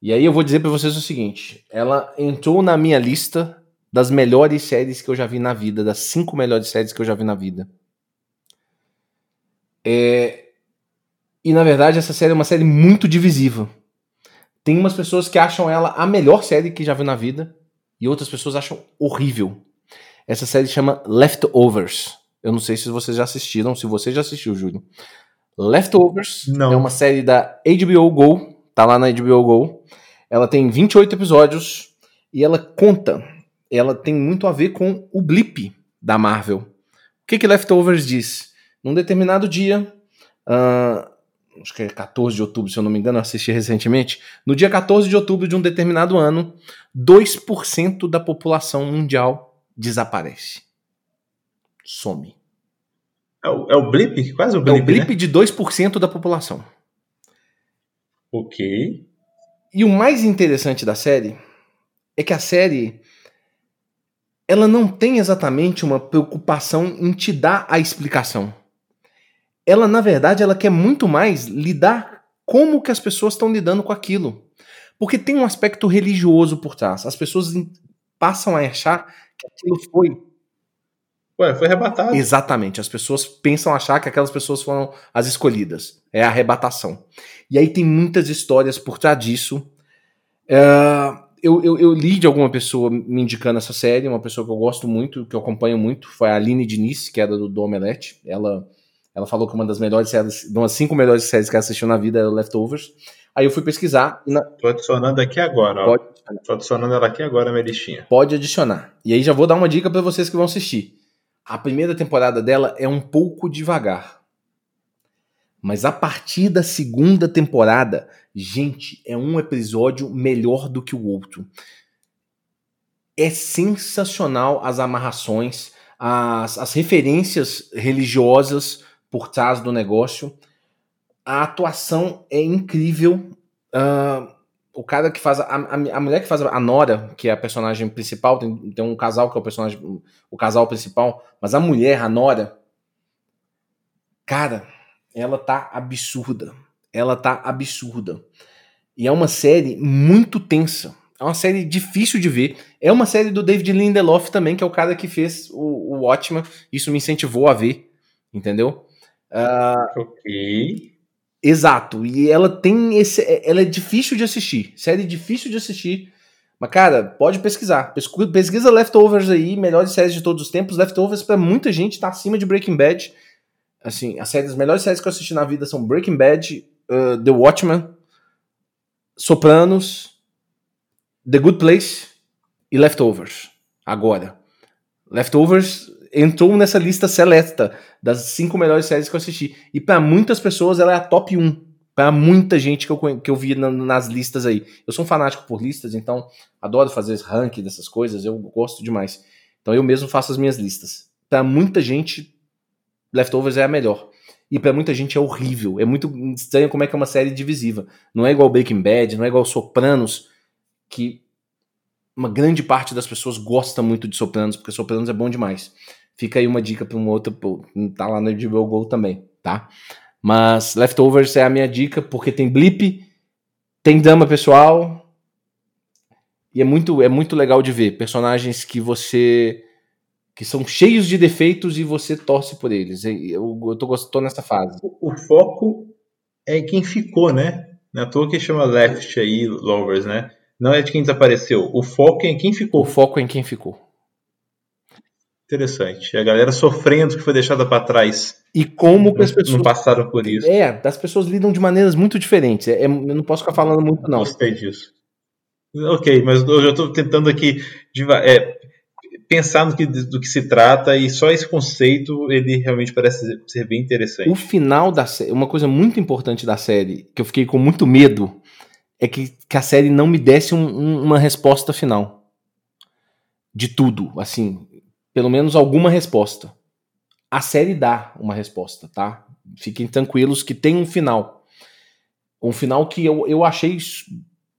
S1: E aí eu vou dizer para vocês o seguinte: ela entrou na minha lista das melhores séries que eu já vi na vida, das cinco melhores séries que eu já vi na vida. É... E na verdade essa série é uma série muito divisiva. Tem umas pessoas que acham ela a melhor série que já viu na vida e outras pessoas acham horrível. Essa série chama Leftovers. Eu não sei se vocês já assistiram, se você já assistiu, Júlio. Leftovers não. é uma série da HBO Go, tá lá na HBO Go. Ela tem 28 episódios e ela conta, ela tem muito a ver com o blip da Marvel. O que que Leftovers diz? Num determinado dia, uh, acho que é 14 de outubro, se eu não me engano, eu assisti recentemente. No dia 14 de outubro de um determinado ano, 2% da população mundial desaparece some.
S2: É o, é o blip? Quase o
S1: blip, É o blip né? de 2% da população.
S2: Ok.
S1: E o mais interessante da série é que a série ela não tem exatamente uma preocupação em te dar a explicação. Ela, na verdade, ela quer muito mais lidar como que as pessoas estão lidando com aquilo. Porque tem um aspecto religioso por trás. As pessoas passam a achar que aquilo foi
S2: Ué, foi arrebatado.
S1: Exatamente. As pessoas pensam achar que aquelas pessoas foram as escolhidas. É a arrebatação. E aí tem muitas histórias por trás disso. Uh, eu, eu, eu, li de alguma pessoa me indicando essa série, uma pessoa que eu gosto muito, que eu acompanho muito, foi a Aline Diniz, que era do, do Omelete. Ela, ela falou que uma das melhores séries, de umas cinco melhores séries que ela assistiu na vida era Leftovers. Aí eu fui pesquisar. Na...
S2: Tô adicionando aqui agora, ó. Pode Tô adicionando ela aqui agora, minha listinha.
S1: Pode adicionar. E aí já vou dar uma dica para vocês que vão assistir. A primeira temporada dela é um pouco devagar. Mas a partir da segunda temporada, gente, é um episódio melhor do que o outro. É sensacional as amarrações, as, as referências religiosas por trás do negócio. A atuação é incrível. Uh, cara que faz. A, a, a, mulher que faz a Nora, que é a personagem principal, tem, tem um casal que é o personagem. O casal principal, mas a mulher, a Nora. Cara, ela tá absurda. Ela tá absurda. E é uma série muito tensa. É uma série difícil de ver. É uma série do David Lindelof também, que é o cara que fez o, o Watchmen. Isso me incentivou a ver. Entendeu?
S2: Uh, ok.
S1: Exato. E ela tem esse. Ela é difícil de assistir. Série difícil de assistir. Mas, cara, pode pesquisar. Pesquisa Leftovers aí, melhores séries de todos os tempos. Leftovers, para muita gente, tá acima de Breaking Bad. Assim, as, séries, as melhores séries que eu assisti na vida são Breaking Bad, uh, The Watchmen, Sopranos, The Good Place e Leftovers. Agora. Leftovers entrou nessa lista seleta das cinco melhores séries que eu assisti. E para muitas pessoas ela é a top 1. Para muita gente que eu, que eu vi na, nas listas aí. Eu sou um fanático por listas, então adoro fazer ranking dessas coisas, eu gosto demais. Então eu mesmo faço as minhas listas. Para muita gente, Leftovers é a melhor. E para muita gente é horrível. É muito estranho como é que é uma série divisiva. Não é igual Breaking Bad, não é igual Sopranos, que uma grande parte das pessoas gosta muito de Sopranos, porque Sopranos é bom demais. Fica aí uma dica para um outro, tá lá no HBO Go também, tá? Mas Leftovers é a minha dica porque tem blip, tem drama pessoal e é muito é muito legal de ver personagens que você que são cheios de defeitos e você torce por eles. Eu, eu tô gostando nessa fase.
S2: O, o, foco é quem ficou, né? Na toa que chama Left aí, Lovers, né? Não é de quem desapareceu. O foco é em quem ficou.
S1: O foco é em quem ficou.
S2: Interessante. A galera sofrendo que foi deixada para trás.
S1: E como que as pessoas.
S2: Não passaram por isso.
S1: É, as pessoas lidam de maneiras muito diferentes. É, eu não posso ficar falando muito, não.
S2: Gostei disso. Ok, mas eu já estou tentando aqui é, pensar no que, do que se trata e só esse conceito ele realmente parece ser bem interessante.
S1: O final da série, uma coisa muito importante da série, que eu fiquei com muito medo, é que, que a série não me desse um, um, uma resposta final. De tudo, assim, pelo menos alguma resposta. A série dá uma resposta, tá? Fiquem tranquilos que tem um final. Um final que eu, eu achei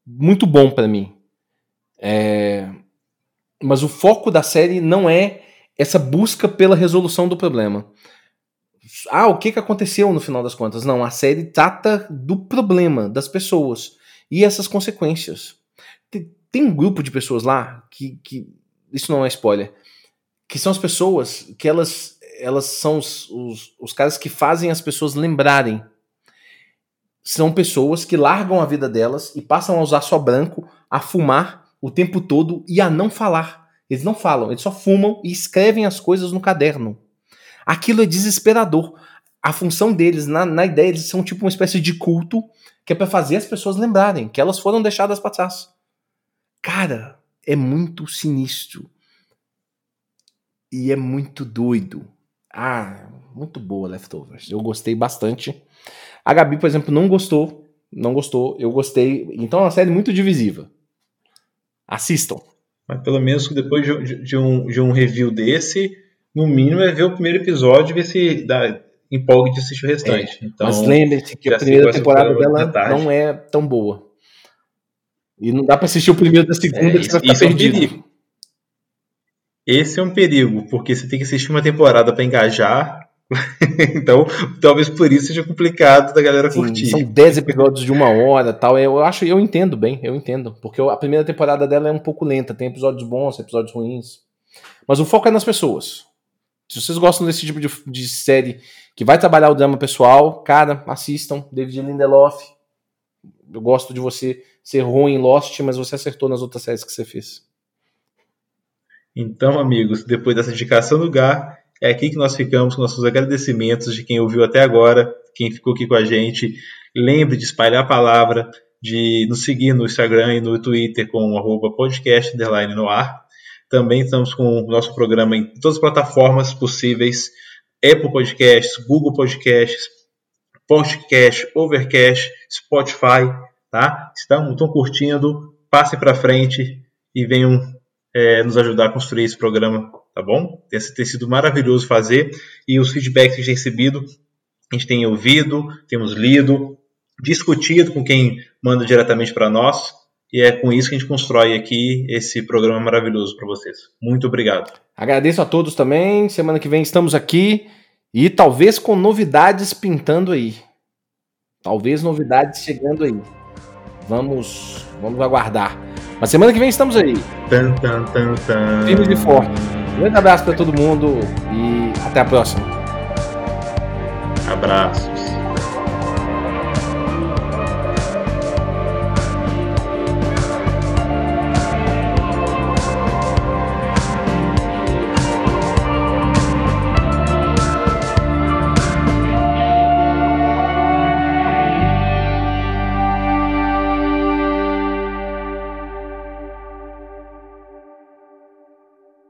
S1: muito bom para mim. É, mas o foco da série não é essa busca pela resolução do problema. Ah, o que, que aconteceu no final das contas? Não, a série trata do problema das pessoas e essas consequências. Tem, tem um grupo de pessoas lá que, que. Isso não é spoiler. Que são as pessoas que elas, elas são os, os, os caras que fazem as pessoas lembrarem. São pessoas que largam a vida delas e passam a usar só branco, a fumar o tempo todo e a não falar. Eles não falam, eles só fumam e escrevem as coisas no caderno. Aquilo é desesperador. A função deles, na, na ideia, eles são tipo uma espécie de culto que é para fazer as pessoas lembrarem que elas foram deixadas para trás. Cara, é muito sinistro. E é muito doido. Ah, muito boa Leftovers. Eu gostei bastante. A Gabi, por exemplo, não gostou. Não gostou. Eu gostei. Então é uma série muito divisiva. Assistam.
S2: Mas pelo menos depois de, de, um, de um review desse, no mínimo é ver o primeiro episódio e ver se dá, empolga de assistir o restante.
S1: É, então, mas lembre-se que a primeira temporada dela não é tão boa. E não dá para assistir o primeiro da segunda é, que você vai ficar perdido.
S2: É um Esse é um perigo, porque você tem que assistir uma temporada para engajar <laughs> então, talvez por isso seja complicado da galera Sim, curtir.
S1: São 10 episódios de uma hora tal. Eu acho, eu entendo bem, eu entendo. Porque a primeira temporada dela é um pouco lenta, tem episódios bons, episódios ruins. Mas o foco é nas pessoas. Se vocês gostam desse tipo de, de série que vai trabalhar o drama pessoal, cara, assistam. David Lindelof. Eu gosto de você ser ruim em Lost, mas você acertou nas outras séries que você fez.
S2: Então, amigos, depois dessa indicação do Gar, é aqui que nós ficamos com nossos agradecimentos de quem ouviu até agora, quem ficou aqui com a gente. Lembre de espalhar a palavra, de nos seguir no Instagram e no Twitter com o podcast no ar. Também estamos com o nosso programa em todas as plataformas possíveis: Apple Podcasts, Google Podcasts, Podcast, Overcast, Spotify. Tá? Estão, estão curtindo? Passem para frente e venham é, nos ajudar a construir esse programa tá bom? Tem, tem sido maravilhoso fazer e os feedbacks que a gente tem recebido, a gente tem ouvido, temos lido, discutido com quem manda diretamente para nós e é com isso que a gente constrói aqui esse programa maravilhoso para vocês. Muito obrigado.
S1: Agradeço a todos também. Semana que vem estamos aqui e talvez com novidades pintando aí. Talvez novidades chegando aí. Vamos, vamos aguardar. Mas semana que vem estamos aí.
S2: Tan, tan, tan, tan.
S1: Firmes e fortes. Um grande abraço para todo mundo e até a próxima.
S2: Abraços.